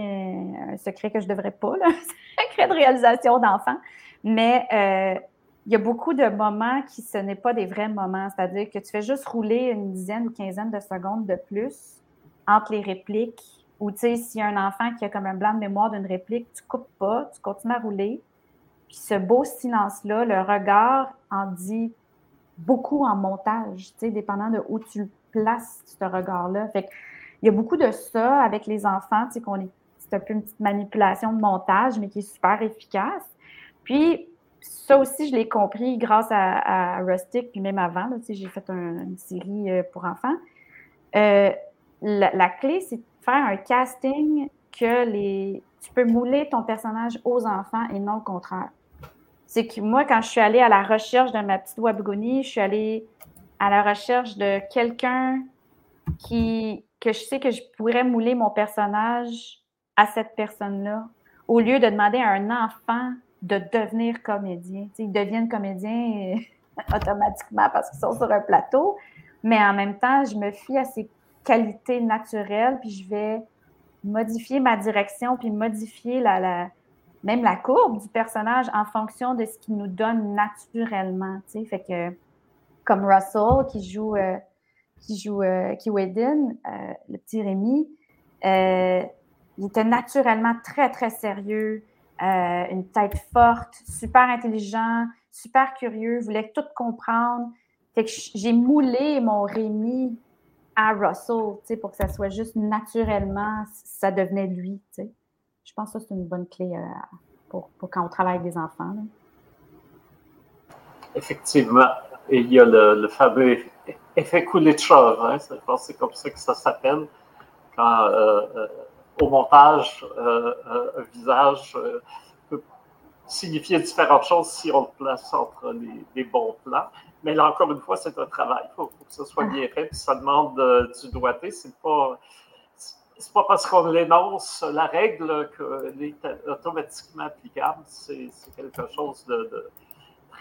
un, secret que je ne devrais pas, <laughs> un secret de réalisation d'enfant. Mais euh, il y a beaucoup de moments qui ce n'est pas des vrais moments. C'est-à-dire que tu fais juste rouler une dizaine ou quinzaine de secondes de plus entre les répliques. Ou tu sais, s'il y a un enfant qui a comme un blanc de mémoire d'une réplique, tu ne coupes pas, tu continues à rouler. Puis ce beau silence-là, le regard en dit beaucoup en montage, tu sais, dépendant de où tu places ce regard-là. Fait que il y a beaucoup de ça avec les enfants, qu'on est, c'est un peu une petite manipulation de montage, mais qui est super efficace. Puis, ça aussi, je l'ai compris grâce à, Rustic, puis même avant, sais, j'ai fait une série euh, pour enfants. Euh, la, clé, c'est de faire un casting que les, tu peux mouler ton personnage aux enfants et non le contraire. C'est que moi, quand je suis allée à la recherche de ma petite Wabigonie, je suis allée à la recherche de quelqu'un qui, que je sais que je pourrais mouler mon personnage à cette personne-là, au lieu de demander à un enfant de devenir comédien. ils deviennent comédiens <laughs> automatiquement parce qu'ils sont sur un plateau, mais en même temps, je me fie à ses qualités naturelles, puis je vais modifier ma direction, puis modifier la, même la courbe du personnage en fonction de ce qu'il nous donne naturellement. Fait que, comme Russell, qui joue euh, qui joue euh, euh, le petit Rémi, euh, il était naturellement très, très sérieux, une tête forte, super intelligent, super curieux, voulait tout comprendre. Fait que j'ai moulé mon Rémi à Russell, pour que ça soit juste naturellement, ça devenait lui. Je pense que c'est une bonne clé pour, pour, quand on travaille avec des enfants. Effectivement. Et il y a le, fameux effet de Hein? C'est comme ça que ça s'appelle. Quand euh, euh, au montage, euh, un visage peut signifier différentes choses si on le place entre les, bons plans. Mais là, encore une fois, c'est un travail. Il faut, que ce soit bien fait. Puis ça demande du doigté. C'est pas pas parce qu'on l'énonce la règle qu'elle est automatiquement applicable. C'est quelque chose de,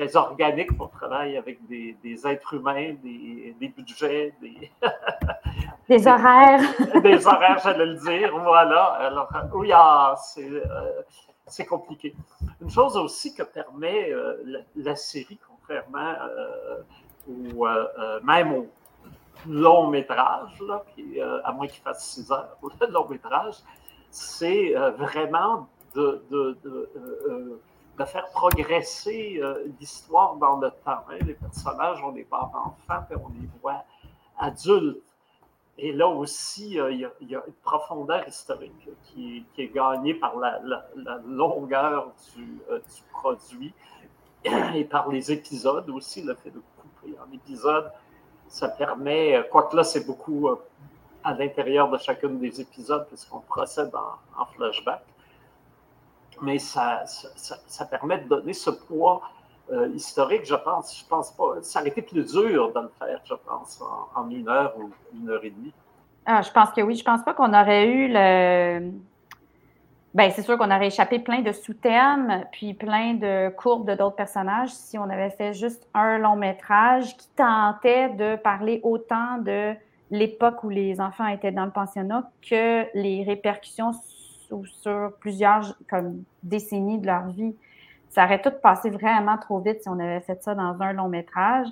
très organique pour travailler avec des, êtres humains, des, budgets, des... <laughs> des horaires. <laughs> des horaires, j'allais le dire, voilà. Alors, oui, ah, euh, c'est compliqué. Une chose aussi que permet euh, la, série, contrairement ou euh, même au long métrage, là, à moins qu'il fasse six heures, <laughs> le long métrage, c'est vraiment de de faire progresser euh, l'histoire dans le temps. Hein. Les personnages, on les voit enfants, puis on les voit adultes. Et là aussi, il y, a, une profondeur historique qui, est gagnée par la, longueur du, du, produit <clears throat> et par les épisodes aussi, le fait de couper en épisodes. Ça permet, quoique là, c'est beaucoup à l'intérieur de chacun des épisodes, puisqu'on procède en, flashback. Mais ça, ça, permet de donner ce poids euh, historique, je pense. Je pense pas. Ça aurait été plus dur de le faire, je pense, en, une heure ou une heure et demie. Ah, je pense que oui. Je pense pas qu'on aurait eu le. Bien, c'est sûr qu'on aurait échappé plein de sous-thèmes, puis plein de courbes de d'autres personnages si on avait fait juste un long métrage qui tentait de parler autant de l'époque où les enfants étaient dans le pensionnat que les répercussions sur, plusieurs comme, décennies de leur vie. Ça aurait tout passé vraiment trop vite si on avait fait ça dans un long métrage.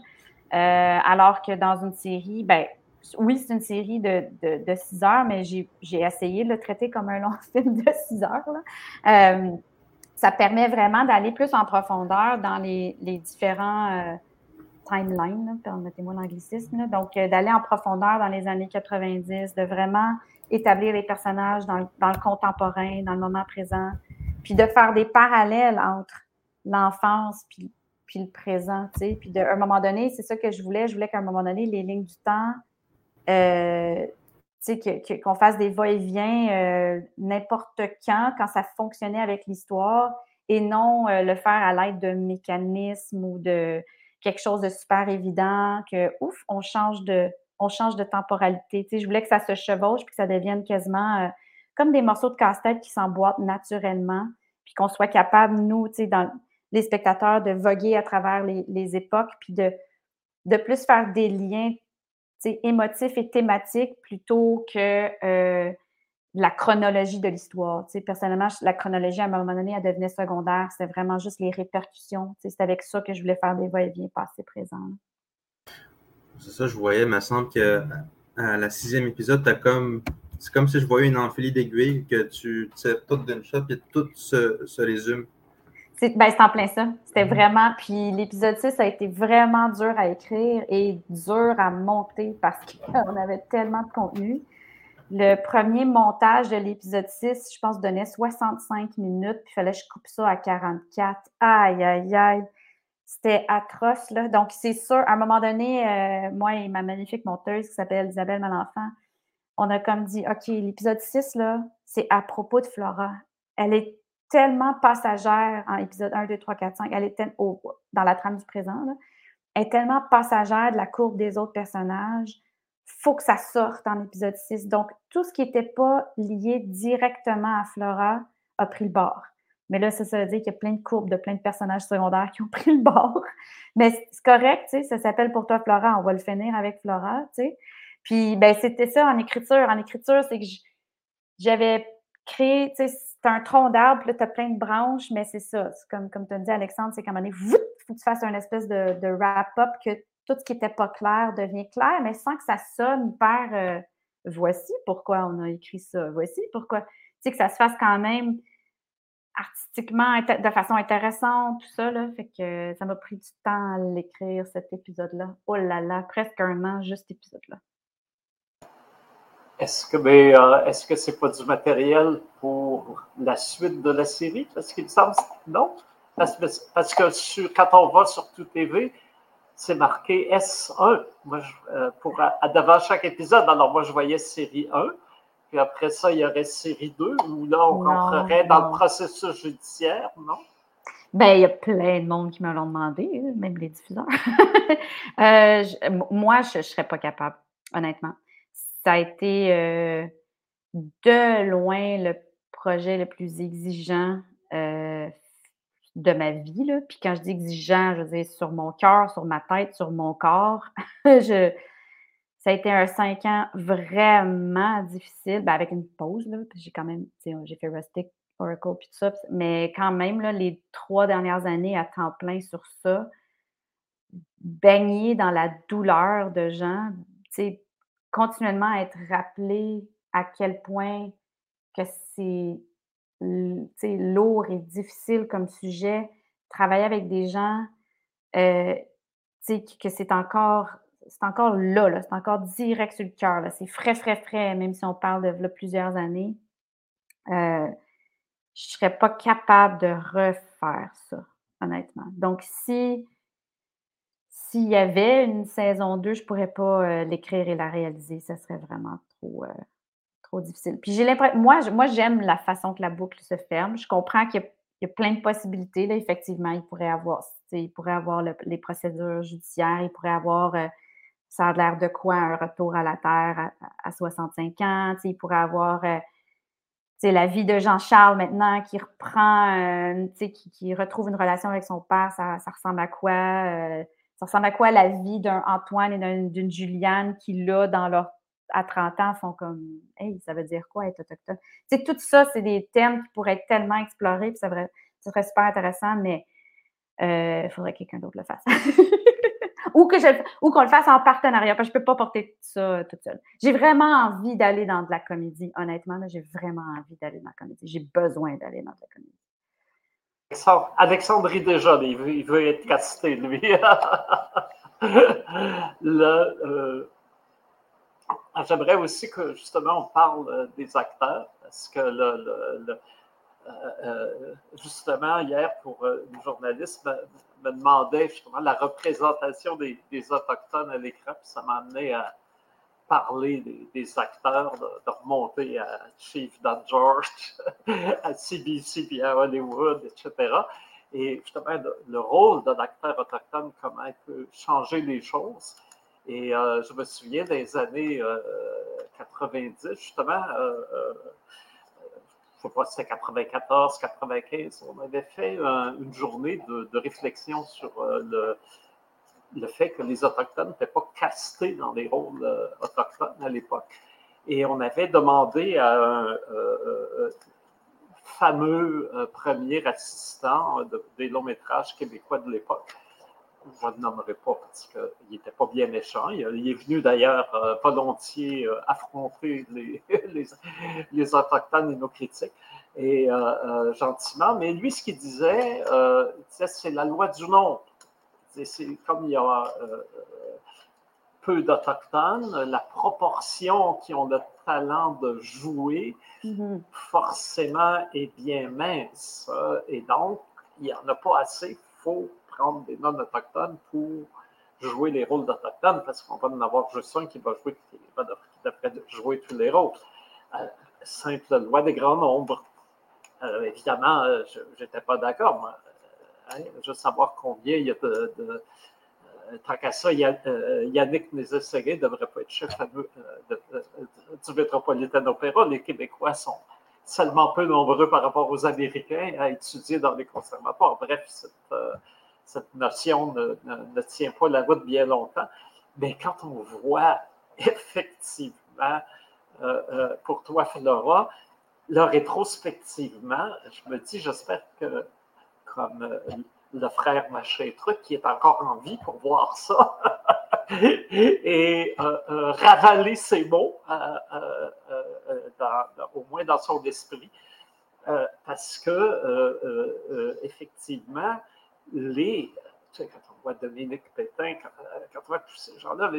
Euh, alors que dans une série, ben, oui, c'est une série de, de, six heures, mais j'ai essayé de le traiter comme un long <laughs> film de six heures. Euh, ça permet vraiment d'aller plus en profondeur dans les, les différents euh, timeline, permettez-moi l'anglicisme, donc d'aller en profondeur dans les années 90, de vraiment établir les personnages dans le, contemporain, dans le moment présent, puis de faire des parallèles entre l'enfance puis, puis le présent, tu sais. Puis à un moment donné, c'est ça que je voulais, je voulais qu'à un moment donné, les lignes du temps, euh, tu sais, qu'on fasse des va-et-vient euh, n'importe quand, quand ça fonctionnait avec l'histoire, et non le faire à l'aide de mécanismes ou de, quelque chose de super évident, que ouf, on change de, on change de temporalité. Tu je voulais que ça se chevauche puis que ça devienne quasiment euh, comme des morceaux de casse-tête qui s'emboîtent naturellement, puis qu'on soit capable, nous, tu les spectateurs, de voguer à travers les, époques, puis de, plus faire des liens tu émotifs et thématiques plutôt que euh, la chronologie de l'histoire. Tu sais, personnellement, la chronologie, à un moment donné, elle devenait secondaire. C'était vraiment juste les répercussions. C'est avec ça que je voulais faire des va-et-vient passé présent. C'est ça, je voyais. Il me semble que à la sixième épisode, as comme. C'est comme si je voyais une enfilée d'aiguilles que tu sais tout d'une shot et tout se, résume. C'est ben, en plein ça. C'était mm-hmm. vraiment. Puis l'épisode 6 a été vraiment dur à écrire et dur à monter parce qu'on <laughs> avait tellement de contenu. Le premier montage de l'épisode 6, je pense, donnait 65 minutes, puis il fallait que je coupe ça à 44. Aïe, aïe, aïe. C'était atroce, là. Donc, c'est sûr, à un moment donné, euh, moi et ma magnifique monteuse qui s'appelle Isabelle Malenfant, on a comme dit, OK, l'épisode 6, là, c'est à propos de Flora. Elle est tellement passagère en épisode 1, 2, 3, 4, 5. Elle est tellement, dans la trame du présent, là. Elle est tellement passagère de la courbe des autres personnages faut que ça sorte en épisode 6. Donc, tout ce qui n'était pas lié directement à Flora a pris le bord. Mais là, ça, veut dire qu'il y a plein de courbes de plein de personnages secondaires qui ont <laughs> pris le bord. Mais c'est correct, tu sais, ça s'appelle pour toi Flora, on va le finir avec Flora, tu sais. Puis, ben, c'était ça en écriture. En écriture, c'est que j'avais créé, tu sais, c'est un tronc d'arbre, là, tu as plein de branches, mais c'est ça. Comme, comme tu as dit, Alexandre, c'est qu'à un moment il faut que tu fasses un espèce de, de wrap-up que tout ce qui n'était pas clair devient clair, mais sans que ça sonne hyper euh, voici pourquoi on a écrit ça, voici pourquoi. Tu sais, que ça se fasse quand même artistiquement, de façon intéressante, tout ça, là. Fait que ça m'a pris du temps à l'écrire, cet épisode-là. Oh là là, presque un an, juste cet épisode-là. Est-ce que ben, euh, est-ce que c'est pas du matériel pour la suite de la série? Parce qu'il me semble non? Parce, que quand on va sur tout TV, c'est marqué S1 moi, euh, pour, à, devant chaque épisode. Alors, moi, je voyais série 1. Puis après ça, il y aurait série 2 où là, on rentrerait dans le processus judiciaire, non? Ben, il y a plein de monde qui me l'ont demandé, même les diffuseurs. <laughs> Euh, moi, je ne serais pas capable, honnêtement. Ça a été euh, de loin le projet le plus exigeant de ma vie. Là. Puis quand je dis exigeant, je veux dire sur mon cœur, sur ma tête, sur mon corps. <laughs> je, ça a été un cinq ans vraiment difficile, ben avec une pause. Là, j'ai quand même, j'ai fait Rustic, Oracle, puis tout ça. Mais quand même, là, les trois dernières années à temps plein sur ça, baigner dans la douleur de gens, continuellement être rappelé à quel point que c'est lourd et difficile comme sujet, travailler avec des gens, euh, que c'est encore, c'est encore là, c'est encore direct sur le cœur. C'est frais, frais, frais, même si on parle de plusieurs années. Euh, je ne serais pas capable de refaire ça, honnêtement. Donc, si s'il y avait une saison 2, je ne pourrais pas euh, l'écrire et la réaliser. Ça serait vraiment trop, euh, trop difficile. Puis j'ai l'impression, moi, moi, j'aime la façon que la boucle se ferme. Je comprends qu'il y, a plein de possibilités. Là, effectivement, il pourrait avoir, il pourrait avoir les procédures judiciaires, il pourrait avoir, ça a l'air de quoi, un retour à la Terre à, 65 ans, il pourrait avoir la vie de Jean-Charles maintenant qui reprend, qui, qui, retrouve une relation avec son père, ça, ressemble à quoi? Ça ressemble à quoi la vie d'un Antoine et d'une Juliane qui, là, dans leur, à 30 ans, sont comme Hey, ça veut dire quoi être autochtone? sais, tout ça, c'est des thèmes qui pourraient être tellement explorés, puis ça serait, ça serait super intéressant, mais euh, il faudrait que quelqu'un d'autre le fasse. <laughs> ou que je, ou qu'on le fasse en partenariat, parce que je peux pas porter ça toute seule. J'ai vraiment envie d'aller dans de la comédie, honnêtement, j'ai vraiment envie d'aller dans la comédie. J'ai besoin d'aller dans de la comédie. Alexandre déjà, il veut, il veut être casté, lui. <laughs> Euh, j'aimerais aussi que justement on parle euh, des acteurs, parce que le, euh, justement hier pour une journaliste me, demandait justement la représentation des, des Autochtones à l'écran, puis ça m'a amené à, parler des, acteurs, de, remonter à Chief Dan George, <laughs> à CBC, puis à Hollywood, etc. Et justement, le, rôle d'un acteur autochtone, comment il peut changer les choses. Et euh, je me souviens des années 90, euh, justement, euh, je ne sais pas c'était 94, 95, on avait fait une journée de, réflexion sur le, le fait que les Autochtones n'étaient pas castés dans les rôles euh, autochtones à l'époque. Et on avait demandé à un euh, euh, fameux premier assistant des longs métrages québécois de l'époque, je ne le nommerai pas parce qu'il n'était pas bien méchant. Il, est venu d'ailleurs volontiers affronter <laughs> les, les, Autochtones et nos critiques, et gentiment. Mais lui, ce qu'il disait, il disait c'est la loi du nombre c'est comme il y a euh, peu d'Autochtones, la proportion qui ont le talent de jouer, mm-hmm. forcément, est bien mince. Et donc, il n'y en a pas assez. Il faut des non-autochtones pour jouer les rôles d'Autochtones, parce qu'on va en avoir juste un qui va jouer, qui jouer tous les rôles. Euh, simple loi des grands nombres. Euh, évidemment, je n'étais pas d'accord. Hein, je veux savoir combien il y a de. Euh, tant qu'à ça, euh, Yannick Nézet-Ségué ne devrait pas être chef euh, du Metropolitan Opera. Les Québécois sont seulement peu nombreux par rapport aux Américains à étudier dans les conservatoires. Bref, cette, notion ne, tient pas la route bien longtemps. Mais quand on voit <laughs> effectivement, pour toi, Flora, là, rétrospectivement, je me dis, j'espère que comme euh, le frère machin truc qui est encore en vie pour voir ça <laughs> et euh, euh, ravaler ses mots, au moins dans son esprit, parce que effectivement, les, tu sais, quand on voit Dominique Pétain, quand, on voit tous ces gens-là,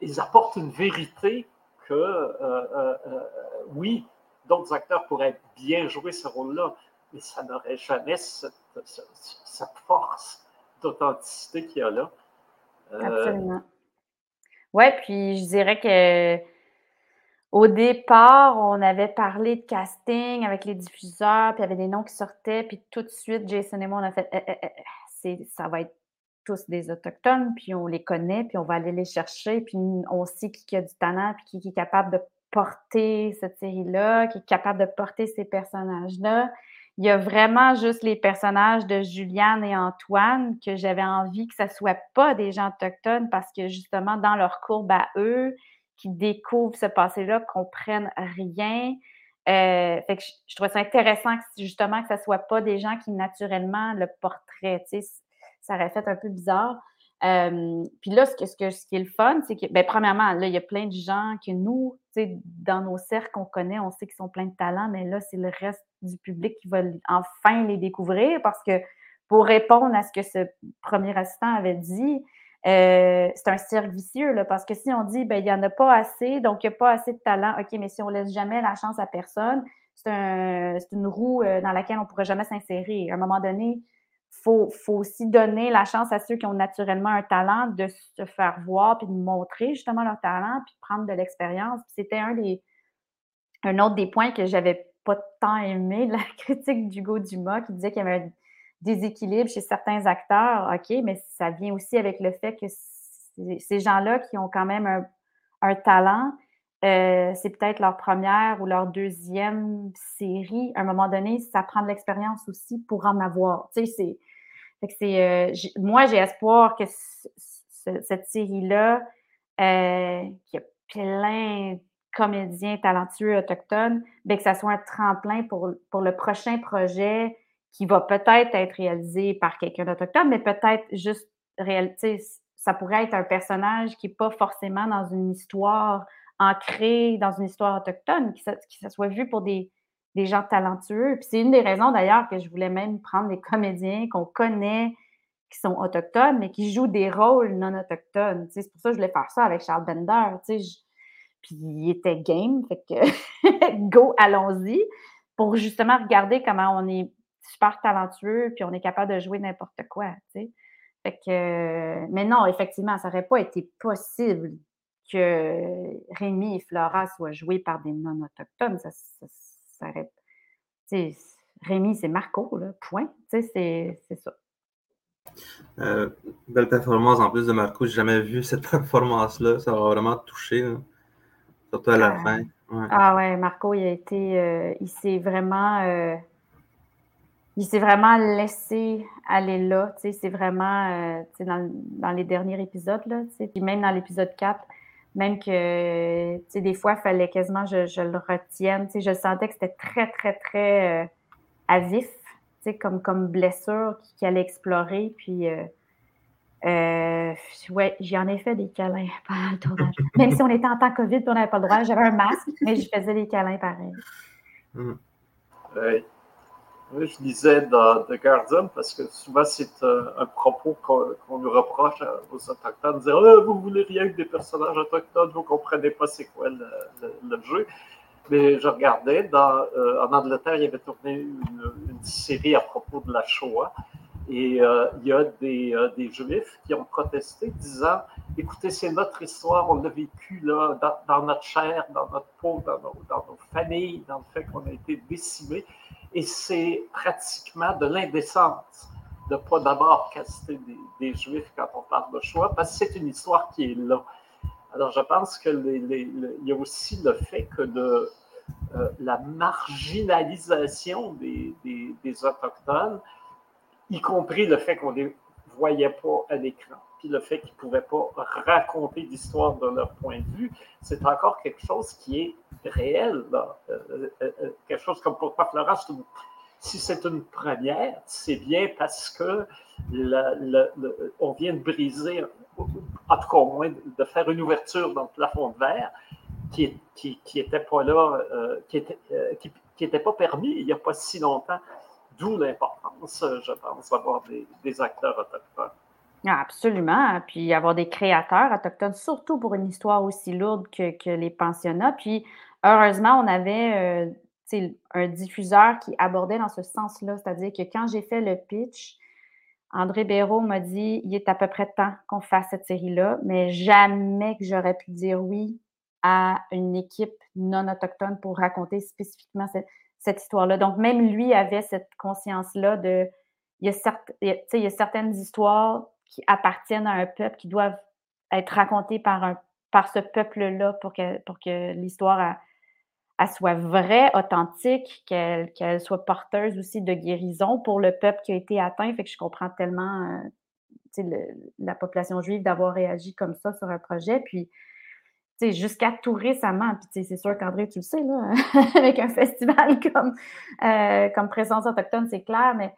ils apportent une vérité que oui, d'autres acteurs pourraient bien jouer ce rôle-là, mais ça n'aurait jamais cette, force d'authenticité qu'il y a là. Euh, Absolument. Oui, puis je dirais que au départ, on avait parlé de casting avec les diffuseurs, puis il y avait des noms qui sortaient, puis tout de suite, Jason et moi, on a fait eh, eh, eh, ça va être tous des Autochtones, puis on les connaît, puis on va aller les chercher, puis on sait qui a du talent, puis qui est capable de porter cette série-là, qui est capable de porter ces personnages-là. Il y a vraiment juste les personnages de Juliane et Antoine que j'avais envie que ça ne soit pas des gens autochtones parce que justement, dans leur courbe à eux, qui découvrent ce passé-là, comprennent rien. Euh, fait que je, trouvais ça intéressant justement que ce ne soit pas des gens qui naturellement le portraient. Ça aurait fait un peu bizarre. Euh, puis là, ce, que, que, qui est le fun, c'est que, bien, premièrement, là, il y a plein de gens que nous, dans nos cercles qu'on connaît, on sait qu'ils sont pleins de talents, mais là, c'est le reste du public qui va enfin les découvrir parce que pour répondre à ce que ce premier assistant avait dit, euh, c'est un cirque vicieux, là, parce que si on dit, ben, il n'y en a pas assez, donc il n'y a pas assez de talent, OK, mais si on laisse jamais la chance à personne, c'est un, une roue euh, dans laquelle on ne pourra jamais s'insérer. À un moment donné, il faut, faut, aussi donner la chance à ceux qui ont naturellement un talent de se faire voir, puis de montrer justement leur talent, puis de prendre de l'expérience. C'était un des un autre des points que j'avais pas tant aimé, la <laughs> critique d'Hugo Dumas, qui disait qu'il y avait déséquilibre chez certains acteurs. OK, mais ça vient aussi avec le fait que ces gens-là qui ont quand même un, talent, euh, c'est peut-être leur première ou leur deuxième série. À un moment donné, ça prend de l'expérience aussi pour en avoir. Tu sais, c'est. Euh, moi, j'ai espoir que cette série-là, euh, qui a plein comédiens talentueux autochtones, bien, que ça soit un tremplin pour le prochain projet qui va peut-être être réalisé par quelqu'un d'autochtone, mais peut-être juste réalité. Ça pourrait être un personnage qui n'est pas forcément dans une histoire ancrée dans une histoire autochtone, qui, ça, soit vu pour des, des gens talentueux. Puis c'est une des raisons d'ailleurs que je voulais même prendre des comédiens qu'on connaît, qui sont autochtones, mais qui jouent des rôles non autochtones. C'est pour ça que je voulais faire ça avec Charles Bender. Puis il était game, fait que <laughs> go, allons-y, pour justement regarder comment on est super talentueux, puis on est capable de jouer n'importe quoi, tu sais. Fait que, mais non, effectivement, ça n'aurait pas été possible que Rémi et Flora soient joués par des non-autochtones. Ça, ça, aurait, Rémi, c'est Marco, là, point. C'est ça. Euh, belle performance en plus de Marco. J'ai jamais vu cette <laughs> performance-là. Ça va vraiment touché. Surtout à la ah. fin. Ah ouais, Marco, il a été. Euh, il s'est vraiment. Euh, il s'est vraiment laissé aller là. C'est vraiment. Euh, dans, dans, les derniers épisodes, là. Puis même dans l'épisode 4, même que. Des fois, il fallait quasiment que je, je, le retienne. Je sentais que c'était très, très, très à vif. Comme, comme blessure qu'il allait explorer. Puis. Euh, ouais, j'en ai fait des câlins <laughs> pendant le tournage. Même si on était en temps COVID et on n'avait pas le droit, j'avais un masque, mais je faisais des câlins pareil. Mm. Oui, je disais dans The Guardian parce que souvent c'est euh, un propos qu'on nous reproche aux Autochtones, de dire oh, Vous voulez rien que des personnages autochtones, vous ne comprenez pas c'est quoi le, jeu. Mais je regardais, dans, euh, en Angleterre, il y avait tourné une, série à propos de la Shoah. Et euh, il y a des, euh, des, Juifs qui ont protesté disant écoutez, c'est notre histoire, on l'a vécu là, dans, notre chair, dans notre peau, dans nos, dans nos familles, dans le fait qu'on a été décimés. Et c'est pratiquement de l'indécence de ne pas d'abord caster des, Juifs quand on parle de choix, parce que c'est une histoire qui est là. Alors, je pense qu'il y a aussi le fait que de, euh, la marginalisation des, des, des Autochtones y compris le fait qu'on ne les voyait pas à l'écran, puis le fait qu'ils ne pouvaient pas raconter l'histoire de leur point de vue, c'est encore quelque chose qui est réel. Euh, euh, euh, quelque chose comme pourquoi Florence, si c'est une première, c'est bien parce que on vient de briser, en tout cas au moins de faire une ouverture dans le plafond de verre qui n'était pas là, qui n'était pas permis il n'y a pas si longtemps. D'où l'importance, je pense, d'avoir des, acteurs autochtones. Ah, absolument. Puis avoir des créateurs autochtones, surtout pour une histoire aussi lourde que, les pensionnats. Puis heureusement, on avait euh, un diffuseur qui abordait dans ce sens-là. C'est-à-dire que quand j'ai fait le pitch, André Béraud m'a dit il est à peu près temps qu'on fasse cette série-là, mais jamais que j'aurais pu dire oui à une équipe non autochtone pour raconter spécifiquement cette, histoire-là. Donc, même lui avait cette conscience-là de. Il y a certaines histoires qui appartiennent à un peuple qui doivent être racontées par, un, par ce peuple-là pour que, pour que l'histoire soit vraie, authentique, qu'elle soit porteuse aussi de guérison pour le peuple qui a été atteint. Fait que je comprends tellement euh, la population juive d'avoir réagi comme ça sur un projet. Puis, jusqu'à tout récemment, puis c'est sûr qu'André, tu le sais, là, <laughs> avec un festival <laughs> comme, euh, comme Présence autochtone, c'est clair, mais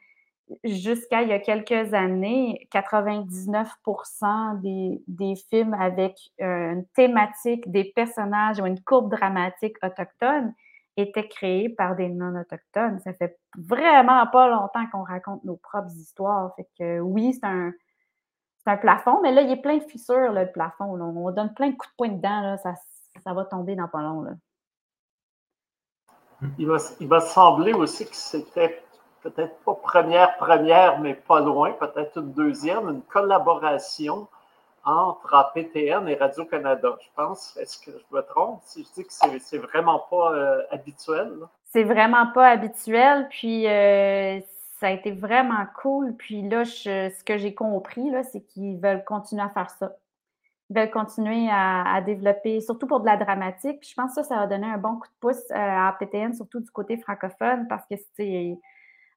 jusqu'à il y a quelques années, 99 des, des, films avec une thématique, des personnages ou une courbe dramatique autochtone étaient créés par des non-autochtones. Ça fait vraiment pas longtemps qu'on raconte nos propres histoires. Fait que oui, c'est un, un plafond, mais là, il est plein de fissures, le plafond. On donne plein de coups de poing dedans, ça, ça va tomber dans pas long. Là. Il va, sembler aussi que c'était peut-être pas première, première, mais pas loin, peut-être une deuxième, une collaboration entre APTN et Radio-Canada. Je pense, est-ce que je me trompe? Si je dis que c'est vraiment pas euh, habituel? C'est vraiment pas habituel, puis euh, ça a été vraiment cool. Puis là, ce que j'ai compris, c'est qu'ils veulent continuer à faire ça. Ils veulent continuer à, développer, surtout pour de la dramatique. Je pense que ça, ça va donner un bon coup de pouce euh, à APTN, surtout du côté francophone, parce que c'est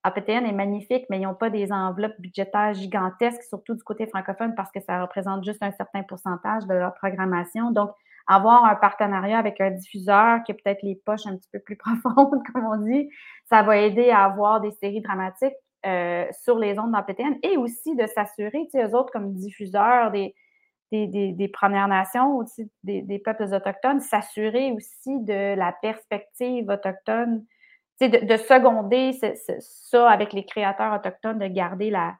APTN est magnifique, mais ils n'ont pas des enveloppes budgétaires gigantesques, surtout du côté francophone, parce que ça représente juste un certain pourcentage de leur programmation. Donc, avoir un partenariat avec un diffuseur qui a peut-être les poches un petit peu plus <laughs> profondes, comme on dit, ça va aider à avoir des séries dramatiques euh, sur les ondes d'APTN et aussi de s'assurer, tu sais, eux autres comme diffuseurs des, des, Premières Nations, aussi des, peuples autochtones, s'assurer aussi de la perspective autochtone de, seconder ça avec les créateurs autochtones, de garder la,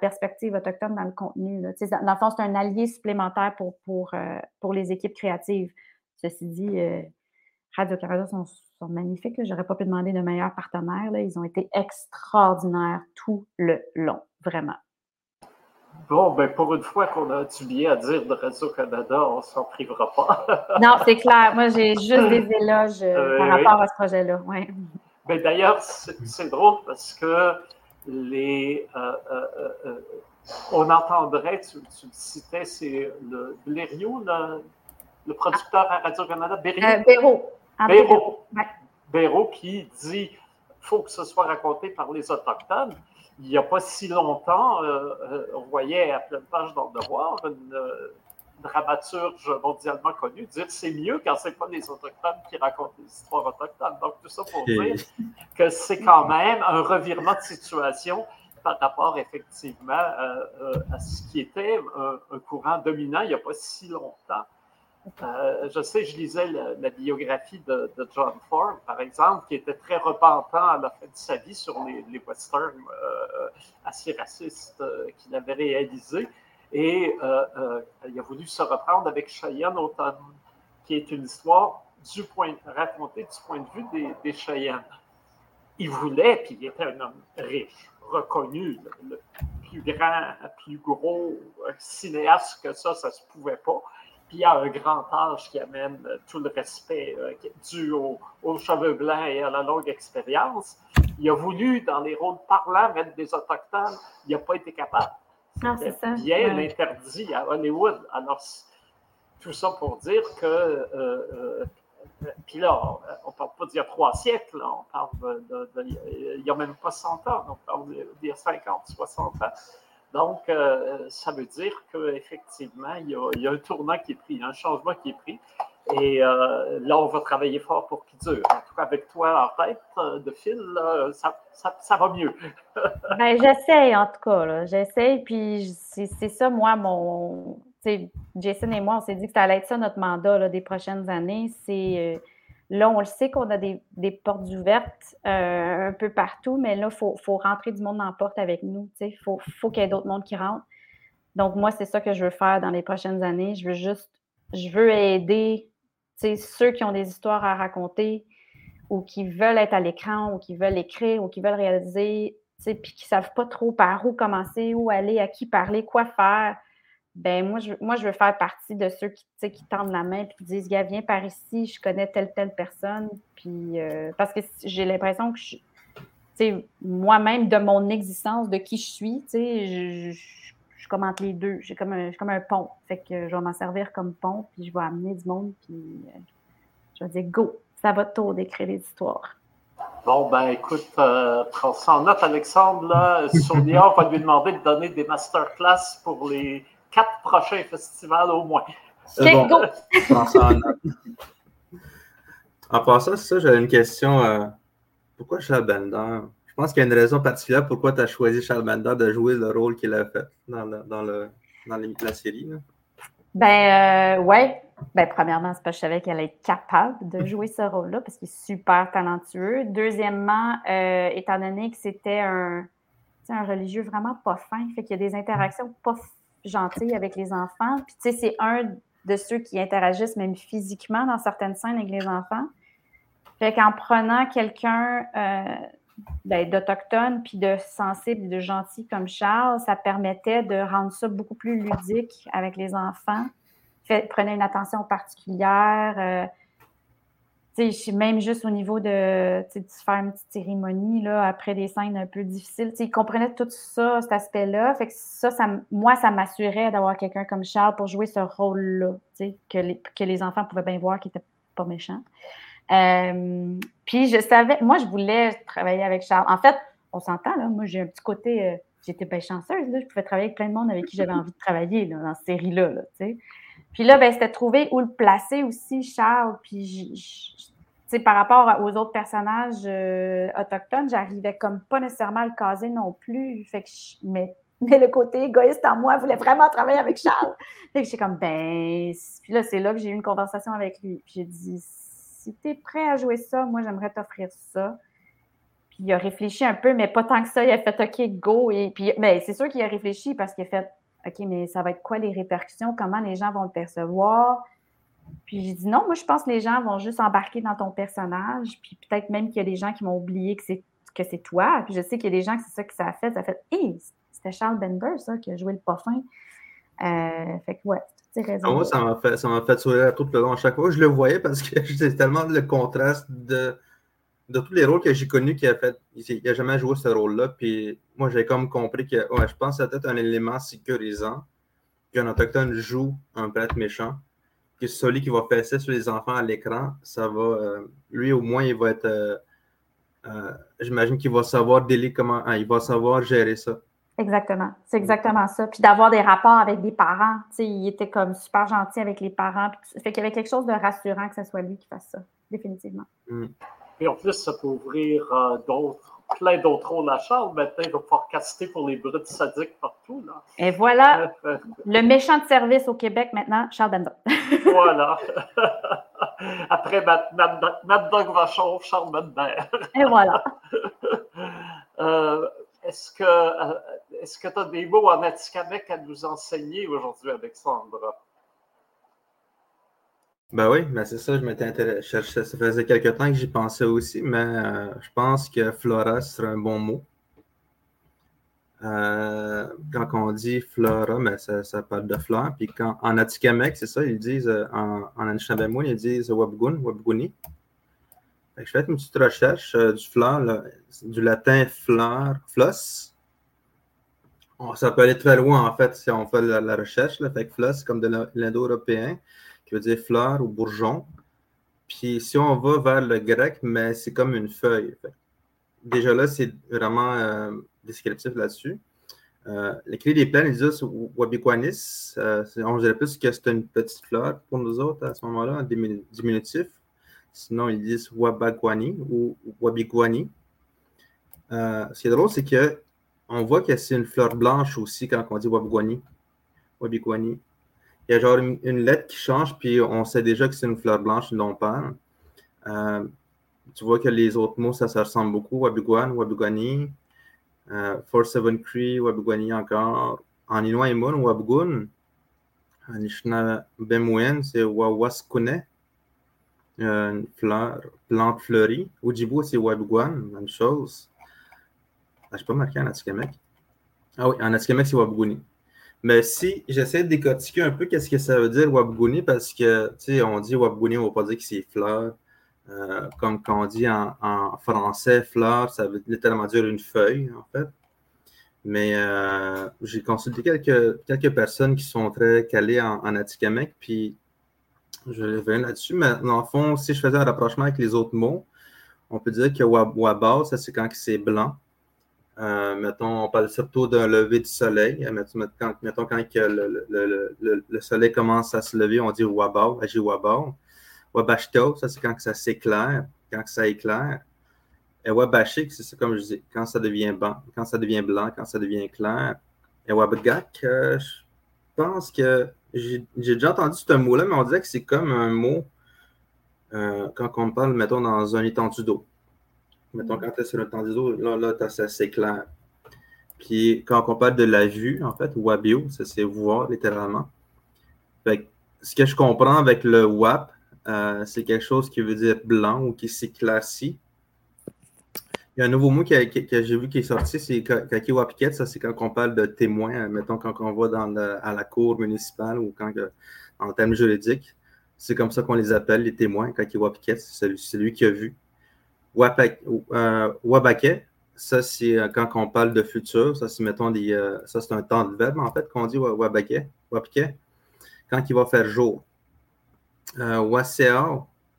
perspective autochtone dans le contenu. Là. Dans le fond, c'est un allié supplémentaire pour, pour, euh, pour les équipes créatives. Ceci dit, euh, Radio-Canada sont, sont, magnifiques. Je n'aurais pas pu demander de meilleurs partenaires. Là. Ils ont été extraordinaires tout le long, vraiment. Bon, ben pour une fois qu'on a du bien à dire de Radio-Canada, on ne s'en privera pas. <laughs> non, c'est clair. Moi, j'ai juste des éloges euh, par rapport à ce projet-là. Ouais. Ben, D'ailleurs, c'est drôle parce que les, euh, euh, on entendrait, tu, tu citais, c'est le Blériot, le, producteur à Radio-Canada, Béraud? Béraud. Béraud qui dit faut que ce soit raconté par les Autochtones il n'y a pas si longtemps, euh, euh, on voyait à pleine page dans le devoir une euh, dramaturge mondialement connue dire c'est mieux quand ce n'est pas les Autochtones qui racontent les histoires autochtones. Donc, tout ça pour dire que c'est quand même un revirement de situation par rapport effectivement à ce qui était un courant dominant il n'y a pas si longtemps. Euh, je sais, je lisais la, biographie de, John Ford, par exemple, qui était très repentant à la fin de sa vie sur les, westerns euh, assez racistes euh, qu'il avait réalisés. Et il a voulu se reprendre avec Cheyenne Autumn, qui est une histoire racontée du point de vue des, des Cheyennes. Il voulait, puis il était un homme riche, reconnu, le, plus grand, plus gros cinéaste que ça, ça ne se pouvait pas puis il y a un grand âge qui amène euh, tout le respect euh, dû aux, cheveux blancs et à la longue expérience. Il a voulu, dans les rôles parlants, mettre des Autochtones. Il n'a pas été capable. C'est ça. bien interdit à Hollywood. Alors, tout ça pour dire que. Euh, puis là, on ne parle pas d'il y a trois siècles, on parle de, il n'y a même pas 100 ans, on parle d'il y a 50, 60 ans. Donc, euh, ça veut dire qu'effectivement, il, il, y a un tournant qui est pris, un changement qui est pris. Et euh, là, on va travailler fort pour qu'il dure. En tout cas, avec toi en tête euh, de fil, ça, ça, ça, va mieux. <laughs> ben, j'essaie en tout cas. J'essaie. Puis c'est ça, moi, mon. Jason et moi, on s'est dit que ça allait être ça notre mandat des prochaines années. C'est Là, on le sait qu'on a des, portes ouvertes euh, un peu partout, mais là, il faut, rentrer du monde dans porte avec nous. Il faut, qu'il y ait d'autres mondes qui rentrent. Donc, moi, c'est ça que je veux faire dans les prochaines années. Je veux juste, je veux aider ceux qui ont des histoires à raconter ou qui veulent être à l'écran ou qui veulent écrire ou qui veulent réaliser, puis qui ne savent pas trop par où commencer, où aller, à qui parler, quoi faire ben moi je, moi, je veux faire partie de ceux qui, qui tendent la main et qui disent Gars, viens par ici, je connais telle, telle personne. Puis, euh, parce que j'ai l'impression que je, moi-même, de mon existence, de qui je suis, je, je, je, commente les deux. J'ai comme un, comme un pont. Fait que je vais m'en servir comme pont, puis je vais amener du monde, puis euh, je vais dire Go, ça va tour d'écrire des histoires. Bon, ben écoute, euh, prends ça en note, Alexandre. Là, <laughs> Sonia, on va lui demander de donner des masterclass pour les quatre prochains festivals au moins. C'est bon. go! en passant, ça, j'avais une question. Euh, pourquoi Charles Bender? Je pense qu'il y a une raison particulière pourquoi tu as choisi Charles Bender de jouer le rôle qu'il a fait dans, dans, le, dans la série. Ben, euh, ouais. Ben, premièrement, c'est parce que je savais qu'elle allait être capable de jouer ce rôle-là parce qu'il est super talentueux. Deuxièmement, euh, étant donné que c'était un, un religieux vraiment pas fin, fait qu'il y a des interactions pas gentilles avec les enfants. Puis, tu sais, c'est un de ceux qui interagissent même physiquement dans certaines scènes avec les enfants. Fait qu'en prenant quelqu'un euh, ben, d'autochtone, puis de sensible, de gentil comme Charles, ça permettait de rendre ça beaucoup plus ludique avec les enfants. Prenait une attention particulière. Euh, même juste au niveau de, de faire une petite cérémonie là, après des scènes un peu difficiles. Il comprenait tout ça, cet aspect-là. Fait que ça, ça, moi, ça m'assurait d'avoir quelqu'un comme Charles pour jouer ce rôle-là, que les, que les enfants pouvaient bien voir qu'il n'était pas méchant. Euh, puis je savais, moi, je voulais travailler avec Charles. En fait, on s'entend, là, moi, j'ai un petit côté, euh, j'étais bien chanceuse, là, je pouvais travailler avec plein de monde avec qui j'avais envie de travailler là, dans cette série-là. Là, puis là, ben, c'était trouver où le placer aussi, Charles. Puis par rapport aux autres personnages euh, autochtones, j'arrivais comme pas nécessairement à le caser non plus. Fait <laughs> mais, le côté égoïste en moi voulait vraiment travailler avec Charles. Fait que j'étais comme, ben, puis là, c'est là que j'ai eu une conversation avec lui. Puis j'ai dit, si tu es prêt à jouer ça, moi, j'aimerais t'offrir ça. Puis il a réfléchi un peu, mais pas tant que ça. Il a fait OK, go. Mais c'est sûr qu'il a réfléchi parce qu'il a fait OK, mais ça va être quoi les répercussions? Comment les gens vont le percevoir? Puis j'ai dit non, moi je pense que les gens vont juste embarquer dans ton personnage, puis peut-être même qu'il y a des gens qui vont oublier que c'est que c'est toi. Puis je sais qu'il y a des gens que c'est ça que ça a fait. Ça a fait Hé, c'était Charles Bender, ça, qui a joué le parfum. Euh, fait que ouais, c'est raison. Ah, moi, ça m'a fait, ça m'a fait sourire tout le long. À chaque fois, je le voyais parce que <laughs> c'était tellement le contraste de, de tous les rôles que j'ai connus qu'il a fait. Il n'a jamais joué ce rôle-là. Puis moi, j'ai comme compris que ouais, je pense que c'est peut-être un élément sécurisant qu'un autochtone joue un prêtre méchant que celui qui va fesser sur les enfants à l'écran, ça va. Euh, lui, au moins, il va être. Euh, euh, j'imagine qu'il va savoir délai comment. Hein, il va savoir gérer ça. Exactement. C'est exactement ça. Puis d'avoir des rapports avec des parents. Tu sais, il était comme super gentil avec les parents. Puis, fait qu'il y avait quelque chose de rassurant que ce soit lui qui fasse ça, définitivement. Mm. Et en plus, ça peut ouvrir d'autres plein d'autres rôles à Charles. Maintenant, il va pouvoir caster pour les brutes sadiques partout. Là. Et voilà, <laughs> le méchant de service au Québec maintenant, Charles Bender. <laughs> voilà. <laughs> Après Mad, Dog Vachon, Charles Bender. Et voilà. Euh, est-ce que euh, tu as des mots en Atikamek à nous enseigner aujourd'hui, Alexandre? Ben oui, ben c'est ça, je m'étais intéressé. Ça faisait quelques temps que j'y pensais aussi, mais euh, je pense que Flora serait un bon mot. Euh, quand on dit Flora, ben ça, parle de fleurs. Puis quand, en Atikamek, c'est ça, ils disent, euh, en, en ils disent Wabgun, Wabguni. je fais une petite recherche du fleur, du latin fleur, floss. ça peut aller très loin, en fait, si on fait la, recherche. Là. Fait que floss, comme de l'indo-européen qui veut dire fleur ou bourgeon. Puis si on va vers le grec, mais c'est comme une feuille. Déjà là, c'est vraiment euh, descriptif là-dessus. Euh, les des plaines, ils disent wabiguanis. Euh, on dirait plus que c'est une petite fleur pour nous autres à ce moment-là, en diminutif. Sinon, ils disent wabaguani ou wabiguani. ce qui est drôle, c'est que on voit que c'est une fleur blanche aussi quand on dit. Wabiguani il y a genre une, lettre qui change, puis on sait déjà que c'est une fleur blanche, une lompane. Euh, tu vois que les autres mots, ça, ressemble beaucoup. Wabiguan, Wabiguani, euh, Four Seven Cree, Wabiguani encore. En Inuit Wabgun. En Ishna Bemwen, c'est Wawaskune, une fleur, plante fleurie. Ojibwe, c'est Wabiguan, même chose. Ah, je pas marqué en Atikamek. Ah oui, en Atikamek, c'est Wabguni. Mais si j'essaie de décortiquer un peu qu'est-ce que ça veut dire Wabguni, parce que, tu sais, on dit Wabguni, on ne va pas dire que c'est fleur. Euh, comme quand on dit en, français fleur, ça veut littéralement dire une feuille, en fait. Mais euh, j'ai consulté quelques, quelques personnes qui sont très calées en, en Atikamek, puis je reviens là-dessus. Mais dans le fond, si je faisais un rapprochement avec les autres mots, on peut dire que Wabao, ça c'est quand c'est blanc. Euh, mettons, on parle surtout d'un lever du soleil. Euh, mettons, quand, le, soleil commence à se lever, on dit wabao, agit wabao. Wabashto, ça c'est quand ça s'éclaire, quand ça éclaire. Et wabashik, c'est comme je dis, quand ça devient blanc, quand ça devient blanc, quand ça devient clair. Et wabgak, euh, je pense que j'ai déjà entendu ce mot-là, mais on dirait que c'est comme un mot quand on parle, mettons, dans un étendue d'eau. Mettons, quand tu es sur un étendue d'eau, là, là c'est assez clair. Puis quand on parle de la vue, en fait, wabio, ça c'est voir littéralement. Fait ce que je comprends avec le WAP, euh, c'est quelque chose qui veut dire blanc ou qui s'éclaircit. Il y a un nouveau mot que, j'ai vu qui est sorti, c'est Kakiwapiket. Ça, c'est quand on parle de témoins, mettons, quand on va dans à la cour municipale ou quand, en termes juridiques. C'est comme ça qu'on les appelle, les témoins. Kakiwapiket, c'est celui, qui a vu. Euh, Wabake, ça, c'est euh, quand on parle de futur. Ça, c'est, mettons, des, ça, c'est un temps de verbe, en fait, qu'on dit Wabake, quand il va faire jour. Euh,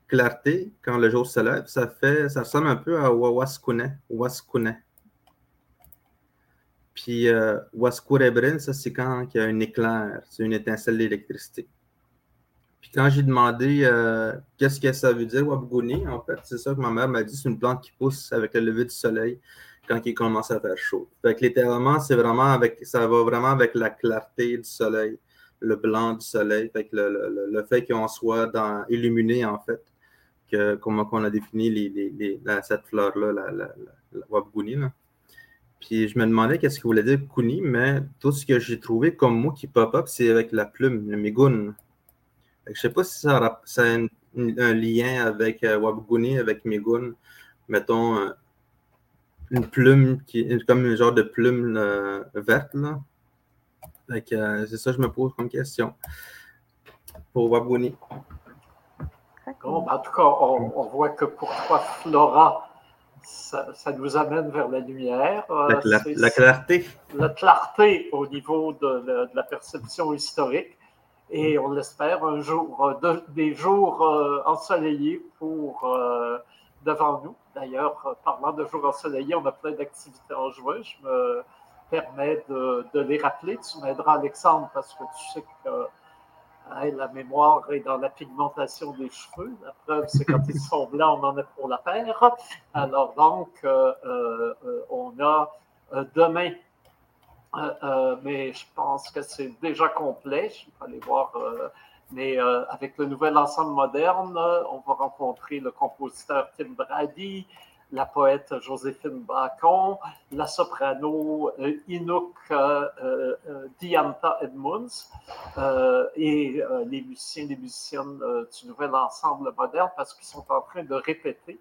clarté, quand le jour se lève, ça fait, ça ressemble un peu à Wawaskune, Waskune. Puis euh, Waskurebrin, ça c'est quand il y a un éclair, c'est une étincelle d'électricité. Puis quand j'ai demandé euh, qu'est-ce que ça veut dire, Wabguni, en fait, c'est ça que ma mère m'a dit, c'est une plante qui pousse avec le lever du soleil quand il commence à faire chaud. Fait que littéralement, c'est vraiment avec, ça va vraiment avec la clarté du soleil, le blanc du soleil. Fait que le, fait qu'on soit dans, illuminé, en fait, comment on a défini les, cette fleur-là, la, la, la, Puis je me demandais qu'est-ce qu'il voulait dire Kuni, mais tout ce que j'ai trouvé comme mot qui pop-up, c'est avec la plume, le migun. Je ne sais pas si ça a, un, lien avec euh, avec migun. Mettons, euh, une plume qui comme un genre de plume verte. Là. Euh, c'est ça que je me pose comme question pour Wabguni. Bon, en tout cas, on, voit que pour toi, Flora, ça, nous amène vers la lumière. Euh, la, clarté. La clarté au niveau de, la perception historique. Et on l'espère un jour, des jours euh, ensoleillés pour devant nous. D'ailleurs, parlant de jours ensoleillés, on a plein d'activités en juin. Je me permets de, de les rappeler. Tu m'aideras, Alexandre, parce que tu sais que la mémoire est dans la pigmentation des cheveux. La preuve, c'est quand ils sont blancs, on en a pour la paire. Alors donc, euh, euh, on a euh, demain, mais je pense que c'est déjà complet. Je vais aller voir. mais avec le nouvel ensemble moderne, on va rencontrer le compositeur Tim Brady, la poète Joséphine Bacon, la soprano euh, Inouk euh, euh, Dianta Edmunds et les musiciens et les musiciennes du nouvel ensemble moderne parce qu'ils sont en train de répéter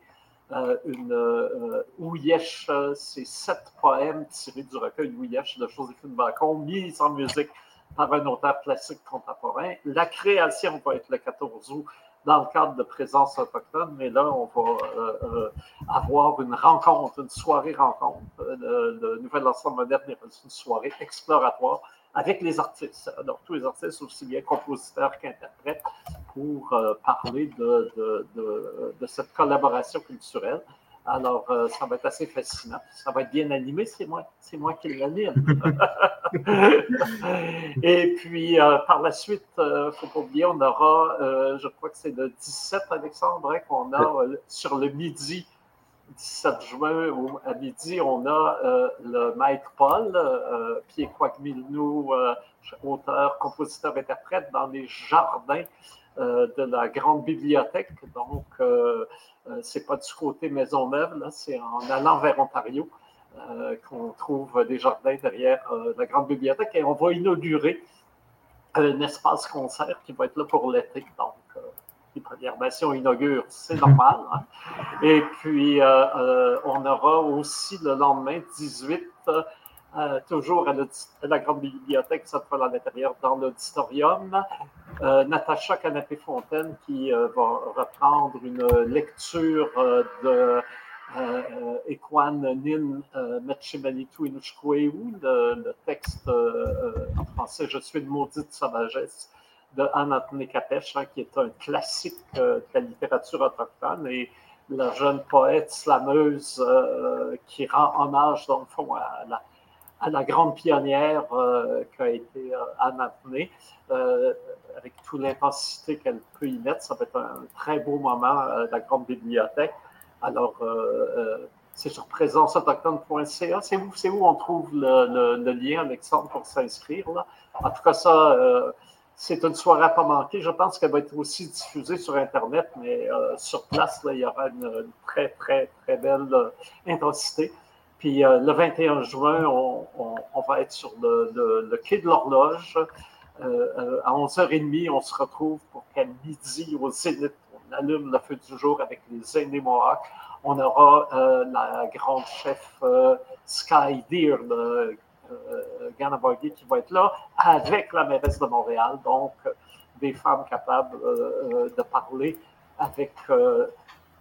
une Ouyesh, c'est sept poèmes tirés du recueil Ouyesh de Joséphine Bacon, mis en musique par un auteur classique contemporain. La création va être le 14 août dans le cadre de présence autochtone, mais là, on va euh, euh, avoir une rencontre, une soirée rencontre. Euh, le, Nouvel Ensemble Moderne est une soirée exploratoire avec les artistes. Alors, tous les artistes, aussi bien compositeurs qu'interprètes, pour parler de, de, de, de, cette collaboration culturelle. Alors, euh, ça va être assez fascinant. Ça va être bien animé, c'est moi, c'est moi qui l'anime. <laughs> Et puis, euh, par la suite, il euh, ne faut pas oublier, on aura, je crois que c'est le 17, Alexandre, hein, qu'on a sur le midi, 17 juin à midi, on a le maître Paul, Pierre Quagmilnou, auteur, compositeur, interprète, dans les jardins de la grande bibliothèque. Donc, euh, c'est pas du côté Maisonneuve, là, c'est en allant vers Ontario euh, qu'on trouve des jardins derrière euh, la grande bibliothèque et on va inaugurer un espace concert qui va être là pour l'été. Donc, les Premières Nations inaugurent, c'est normal. Hein. Et puis, on aura aussi le lendemain 18 euh, toujours à, la grande bibliothèque, cette fois à l'intérieur, dans l'auditorium. Euh, Natacha Canapé-Fontaine qui euh, va reprendre une lecture de Ekwan Nin Metchimanitu Inushkweu, le, texte en français Je suis une maudite sauvagesse de Anne-Anthony Capèche, hein, qui est un classique de la littérature autochtone. Et la jeune poète slameuse qui rend hommage, dans le fond, à la, grande pionnière euh, qu'a été euh, euh, avec toute l'intensité qu'elle peut y mettre. Ça va être un très beau moment la grande bibliothèque. Alors, c'est sur présenceautochtone.ca. C'est où, où on trouve le, lien, Alexandre, pour s'inscrire. En tout cas, ça, c'est une soirée à pas manquer. Je pense qu'elle va être aussi diffusée sur Internet, mais sur place, là, il y aura une, très, très, très belle intensité. Puis le 21 juin, on, va être sur le, quai de l'horloge. à 11h30, on se retrouve pour qu'à midi, au Zénith, on allume le feu du jour avec les aînés Mohawks on aura euh, la grande chef euh, Sky Deer, de euh, qui va être là, avec la mairesse de Montréal. Donc, des femmes capables de parler avec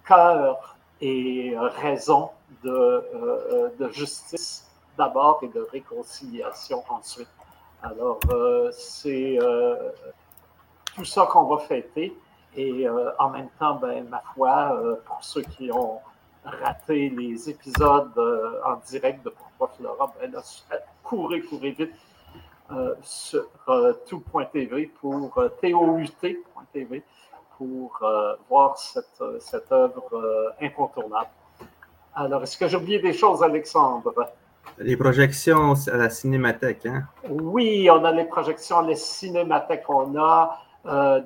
cœur et raison de, de justice d'abord et de réconciliation ensuite. Alors, c'est tout ça qu'on va fêter. Et en même temps, ben, ma foi, pour ceux qui ont raté les épisodes euh, en direct de Pourquoi Flora, ben là, courez, courez vite euh, sur euh, tout.tv pour TOUT.tv pour voir cette, cette œuvre incontournable. Alors, est-ce que j'ai oublié des choses, Alexandre? Les projections à la cinémathèque, hein? Oui, on a les projections à la cinémathèque. On a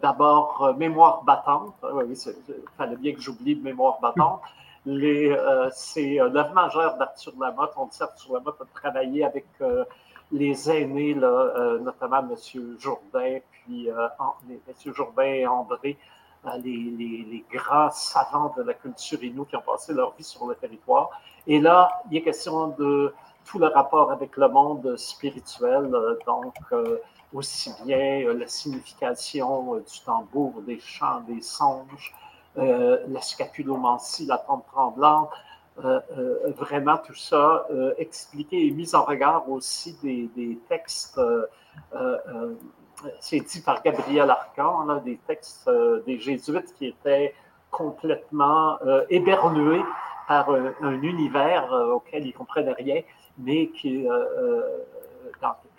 d'abord Mémoire battante. Oui, il fallait bien que j'oublie Mémoire battante. Euh, c'est euh, l'œuvre majeure d'Arthur Lamotte. On dit Arthur Lamotte a travaillé avec euh, les aînés, notamment M. Jourdain, puis M. Jourdain et André, les, grands savants de la culture inou qui ont passé leur vie sur le territoire. Et là, il est question de tout le rapport avec le monde spirituel, donc aussi bien la signification du tambour, des chants, des songes, euh, la scapulomancie, la tombe tremblante, euh, euh, vraiment tout ça expliqué et mis en regard aussi des, textes, c'est dit par Gabriel Arcan, des textes des jésuites qui étaient complètement éberlués par un, univers auquel ils ne comprenaient rien, mais qui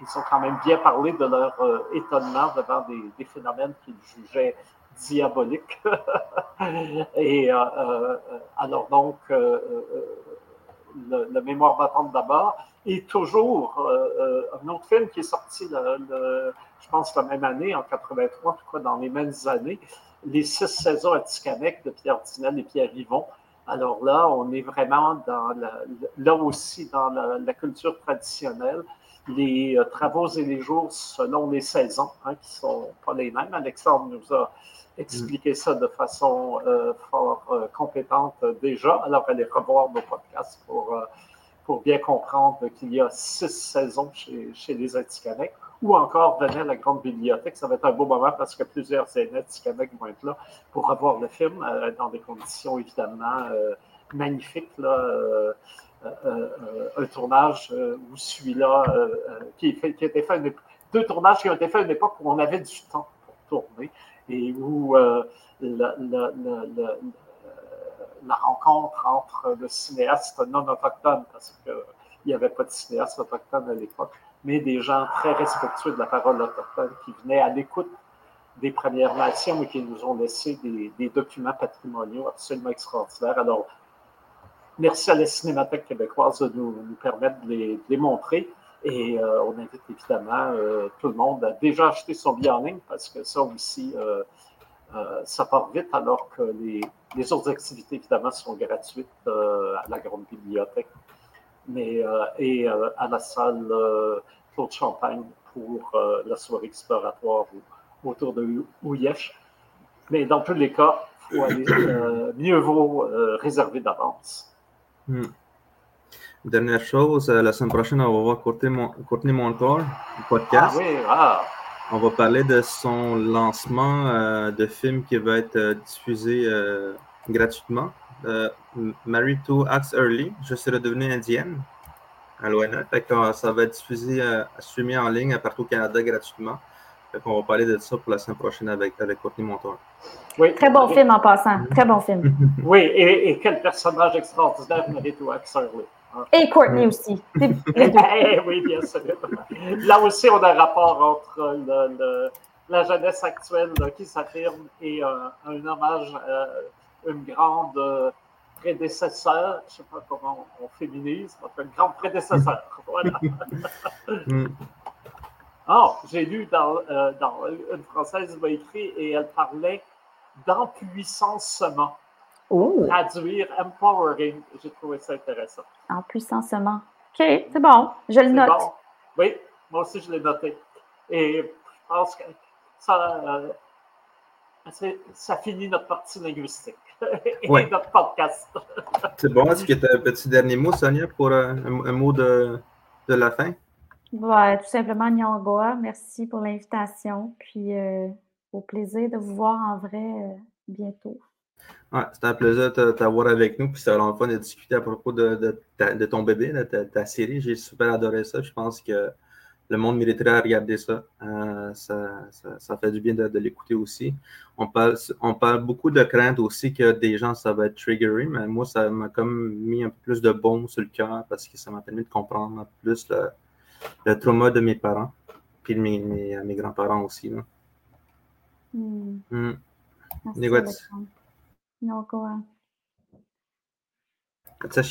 ils ont quand même bien parlé de leur étonnement devant des phénomènes qu'ils jugeaient diabolique. <laughs> Et euh, euh, alors donc, euh, le, Mémoire battante d'abord, et toujours un autre film qui est sorti, je pense, la même année, en 83, en tout cas dans les mêmes années, Les six saisons à Ticanec de Pierre Dinel et Pierre Yvon. Alors là, on est vraiment dans là aussi dans la, culture traditionnelle les travaux et les jours selon les saisons, hein, qui ne sont pas les mêmes. Alexandre nous a expliquer ça de façon euh, fort euh, compétente déjà. Alors, allez revoir nos podcasts pour, euh, pour bien comprendre qu'il y a six saisons chez, chez les Atikamekw. Ou encore, venez à la grande bibliothèque. Ça va être un beau moment parce que plusieurs aînés vont être là pour revoir le film dans des conditions évidemment magnifiques. Un tournage où celui-là, qui, qui a été fait, deux tournages qui ont été faits à une époque où on avait du temps pour tourner et où euh, la, rencontre entre le cinéaste non autochtone, parce qu'il n'y avait pas de cinéaste autochtone à l'époque, mais des gens très respectueux de la parole autochtone qui venaient à l'écoute des Premières Nations et qui nous ont laissé des, documents patrimoniaux absolument extraordinaires. Alors, merci à la Cinémathèque québécoise de nous, permettre de les montrer. Et euh, on invite évidemment euh, tout le monde à déjà acheter son billet en ligne parce que ça aussi, euh, ça part vite alors que les, autres activités, évidemment, sont gratuites à la grande bibliothèque mais, et à la salle Claude Champagne pour la soirée exploratoire autour de Ouyesh. Mais dans tous les cas, faut aller, mieux vaut réserver d'avance. Hmm. Dernière chose, euh, la semaine prochaine, on va voir Courtney, Montour, le podcast. Ah oui, ah. On va parler de son lancement euh, de film qui va être euh, diffusé gratuitement. Married to Axe Early, je serai devenue indienne à l'ONF. ça va être diffusé, streamé en ligne partout au Canada gratuitement. on va parler de ça pour la semaine prochaine avec, avec Courtney Montour. Oui. Très bon film en passant. Très bon film. <laughs> oui, et, quel personnage extraordinaire, Married to Axe Early. Et Courtney aussi. <laughs> Eh oui, bien sûr. Là aussi, on a un rapport entre la jeunesse actuelle qui s'affirme et un hommage à une grande prédécesseur, je ne sais pas comment on, féminise, une grande prédécesseur. <laughs> Voilà. Ah, j'ai lu dans, euh, dans, une Française m'a écrit et elle parlait d'empuissancement. Oh! Traduire empowering, j'ai trouvé ça intéressant. Empuissancement. OK, c'est bon, je le note. Bon. Oui, moi aussi je l'ai noté. Et je pense que ça, euh, ça finit notre partie linguistique <laughs> et notre podcast. <laughs> c'est bon. Est-ce que tu as un petit dernier mot, Sonia, pour euh, un, mot de, de, la fin? Ouais, tout simplement, Nyongoa, merci pour l'invitation. Puis euh, au plaisir de vous voir en vrai euh, bientôt. Ouais, c'était un plaisir de t'avoir avec nous. Puis c'était vraiment fun de discuter à propos de, de, ton bébé, de ta, ta série. J'ai super adoré ça. Je pense que le monde mériterait regarder ça. Euh, ça, ça, fait du bien de, l'écouter aussi. On parle, on parle beaucoup de crainte aussi que des gens, ça va être triggering, mais moi, ça m'a comme mis un peu plus de baume sur le cœur parce que ça m'a permis de comprendre un peu plus le, trauma de mes parents, puis mes, mes, mes grands-parents aussi. Là. Mm. Mm. Merci, Miałkowa.